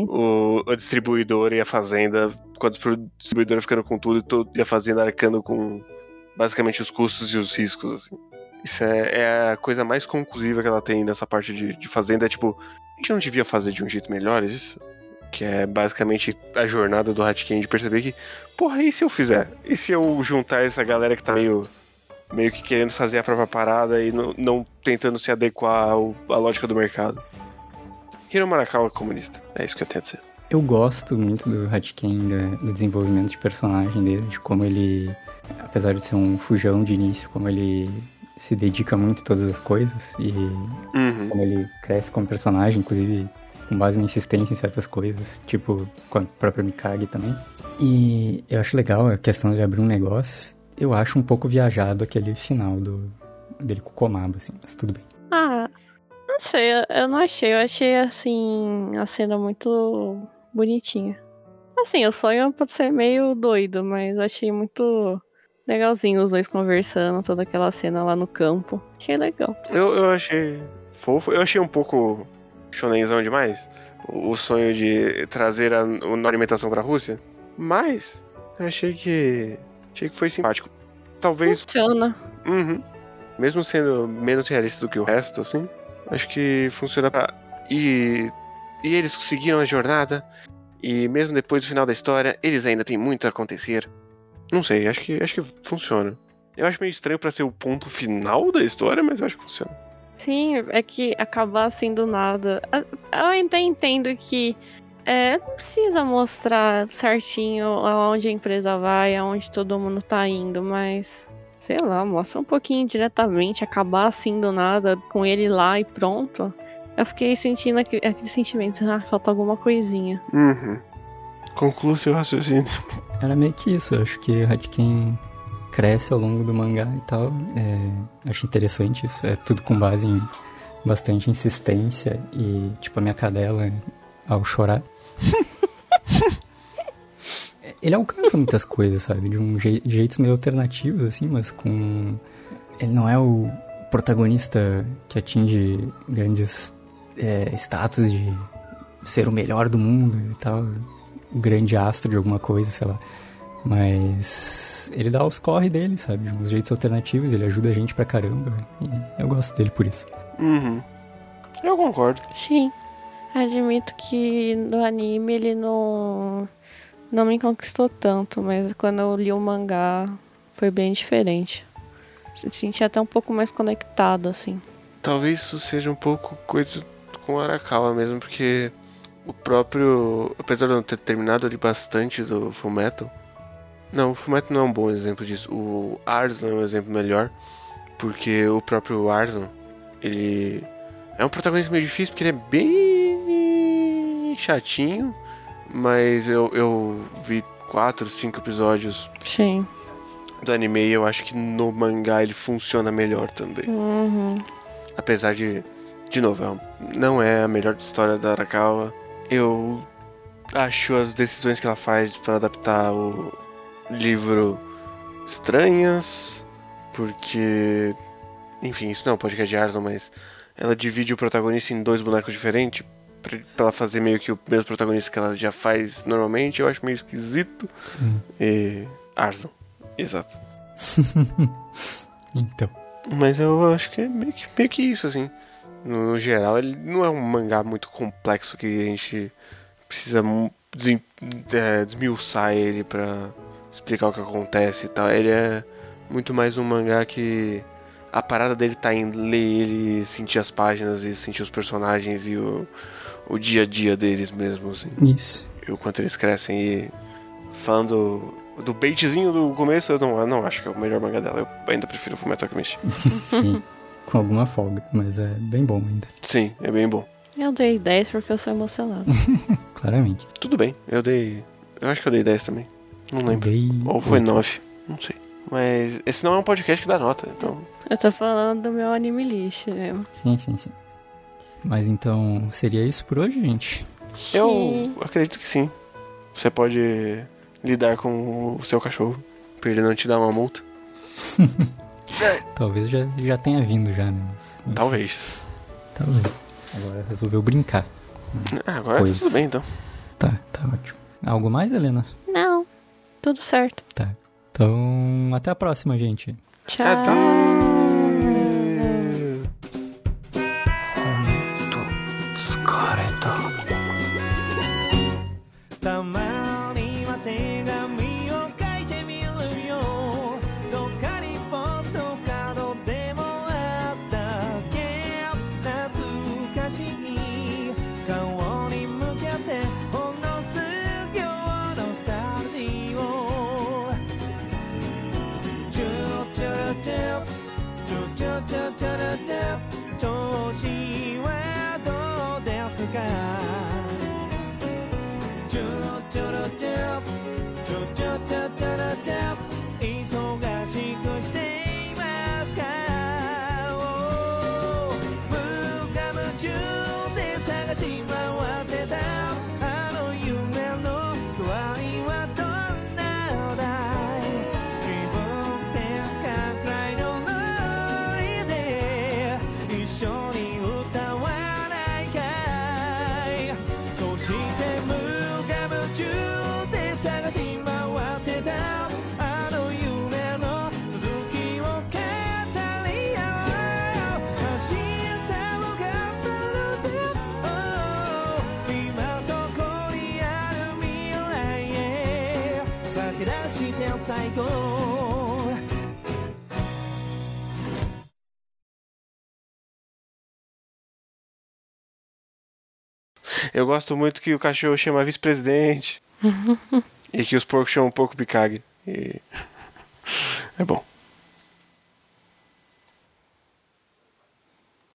o, a distribuidora e a fazenda, com a distribuidora ficando com tudo e a fazenda arcando com basicamente os custos e os riscos, assim. Isso é, é a coisa mais conclusiva que ela tem nessa parte de, de fazenda, é tipo, a gente não devia fazer de um jeito melhor isso? Que é basicamente a jornada do Hatkin de perceber que, porra, e se eu fizer? E se eu juntar essa galera que tá meio, meio que querendo fazer a própria parada e não, não tentando se adequar à lógica do mercado? Hiro Marakawa é comunista. É isso que eu tenho a dizer.
Eu gosto muito do Hatkin, do desenvolvimento de personagem dele, de como ele, apesar de ser um fujão de início, como ele se dedica muito a todas as coisas e uhum. como ele cresce como personagem, inclusive com base na insistência em certas coisas, tipo com a própria Mikage também. E eu acho legal a questão de abrir um negócio. Eu acho um pouco viajado aquele final do dele com o Komaba, assim, mas tudo bem.
Ah, não sei, eu não achei. Eu achei, assim, a cena muito bonitinha. Assim, o sonho pode ser meio doido, mas achei muito legalzinho os dois conversando, toda aquela cena lá no campo. Achei legal.
Eu, eu achei fofo. Eu achei um pouco shonenzão demais. O, sonho de trazer a, a alimentação pra Rússia. Mas, eu achei que. Achei que foi simpático. Talvez.
Funciona.
Uhum. Mesmo sendo menos realista do que o resto, assim. Acho que funciona pra. E. E eles conseguiram a jornada. E mesmo depois do final da história, eles ainda têm muito a acontecer. Não sei, acho que, acho que funciona. Eu acho meio estranho para ser o ponto final da história, mas eu acho que funciona.
Sim, é que acabar assim do nada. Eu ainda entendo que é, não precisa mostrar certinho aonde a empresa vai, aonde todo mundo tá indo, mas sei lá, mostra um pouquinho diretamente, acabar assim do nada com ele lá e pronto. Eu fiquei sentindo aquele, aquele sentimento, ah, falta alguma coisinha.
Uhum. Conclua seu raciocínio.
Era meio que isso, eu acho que Hatkin cresce ao longo do mangá e tal. É, acho interessante isso. É tudo com base em bastante insistência e, tipo, a minha cadela ao chorar. [laughs] ele alcança muitas coisas, sabe? De, um je de jeitos meio alternativos, assim, mas com. Ele não é o protagonista que atinge grandes é, status de ser o melhor do mundo e tal. Grande astro de alguma coisa, sei lá. Mas ele dá os corre dele, sabe? De uns jeitos alternativos, ele ajuda a gente pra caramba. E eu gosto dele por isso.
Uhum. Eu concordo.
Sim. Admito que no anime ele não. Não me conquistou tanto, mas quando eu li o mangá foi bem diferente. Me senti até um pouco mais conectado, assim.
Talvez isso seja um pouco coisa com Arakawa mesmo, porque o próprio. Apesar de eu não ter terminado ali bastante do Fullmetal, não, o Fullmetal não é um bom exemplo disso. O Arzon é um exemplo melhor, porque o próprio Arzon, ele é um protagonista meio difícil, porque ele é bem chatinho, mas eu, eu vi quatro, cinco episódios
Sim.
do anime e eu acho que no mangá ele funciona melhor também.
Uhum.
Apesar de, de novo, é não é a melhor história da Arakawa. Eu acho as decisões que ela faz para adaptar o, livro estranhas, porque. Enfim, isso não é um podcast de Arson, mas ela divide o protagonista em dois bonecos diferentes pra, ela fazer meio que o mesmo protagonista que ela já faz normalmente. Eu acho meio esquisito.
Sim.
E. Arson, exato. [laughs]
então.
Mas eu acho que é meio que, meio que isso, assim. No, no, geral, ele não é um mangá muito complexo que a gente precisa des, é, desmiuçar ele pra explicar o que acontece e tal. Ele é muito mais um mangá que a parada dele tá em ler ele, sentir as páginas e sentir os personagens e o, o dia a dia deles mesmo, assim.
Isso.
E o quanto eles crescem e falando do baitzinho do começo, eu não, eu não acho que é o melhor mangá dela. Eu ainda prefiro o Fullmetal Alchemist. [laughs]
Sim, com alguma folga, mas é bem bom ainda.
Sim, é bem bom.
Eu dei 10 porque eu sou emocionado. [laughs]
Claramente.
Tudo bem, eu dei. Eu acho que eu dei 10 também. Não lembro. Dei Ou foi 8. 9, não sei. Mas esse não é um podcast que dá nota, então.
Eu tô falando do meu anime lixo, né?
Sim, sim, sim. Mas então, seria isso por hoje, gente? Sim.
Eu acredito que sim. Você pode
lidar com o seu cachorro pra ele não te dar uma multa. [laughs] [laughs]
Talvez já, já tenha vindo já, né? Mas,
Talvez.
Talvez. Agora resolveu brincar.
Ah, agora tá pois. tudo bem, então.
Tá, tá ótimo. Algo mais, Helena?
Não. Tudo certo.
Tá. Então, até a próxima, gente.
Tchau.
Até. Eu gosto muito que o cachorro chama vice-presidente. Uhum. e que os porcos chamam porco picague. E... É bom.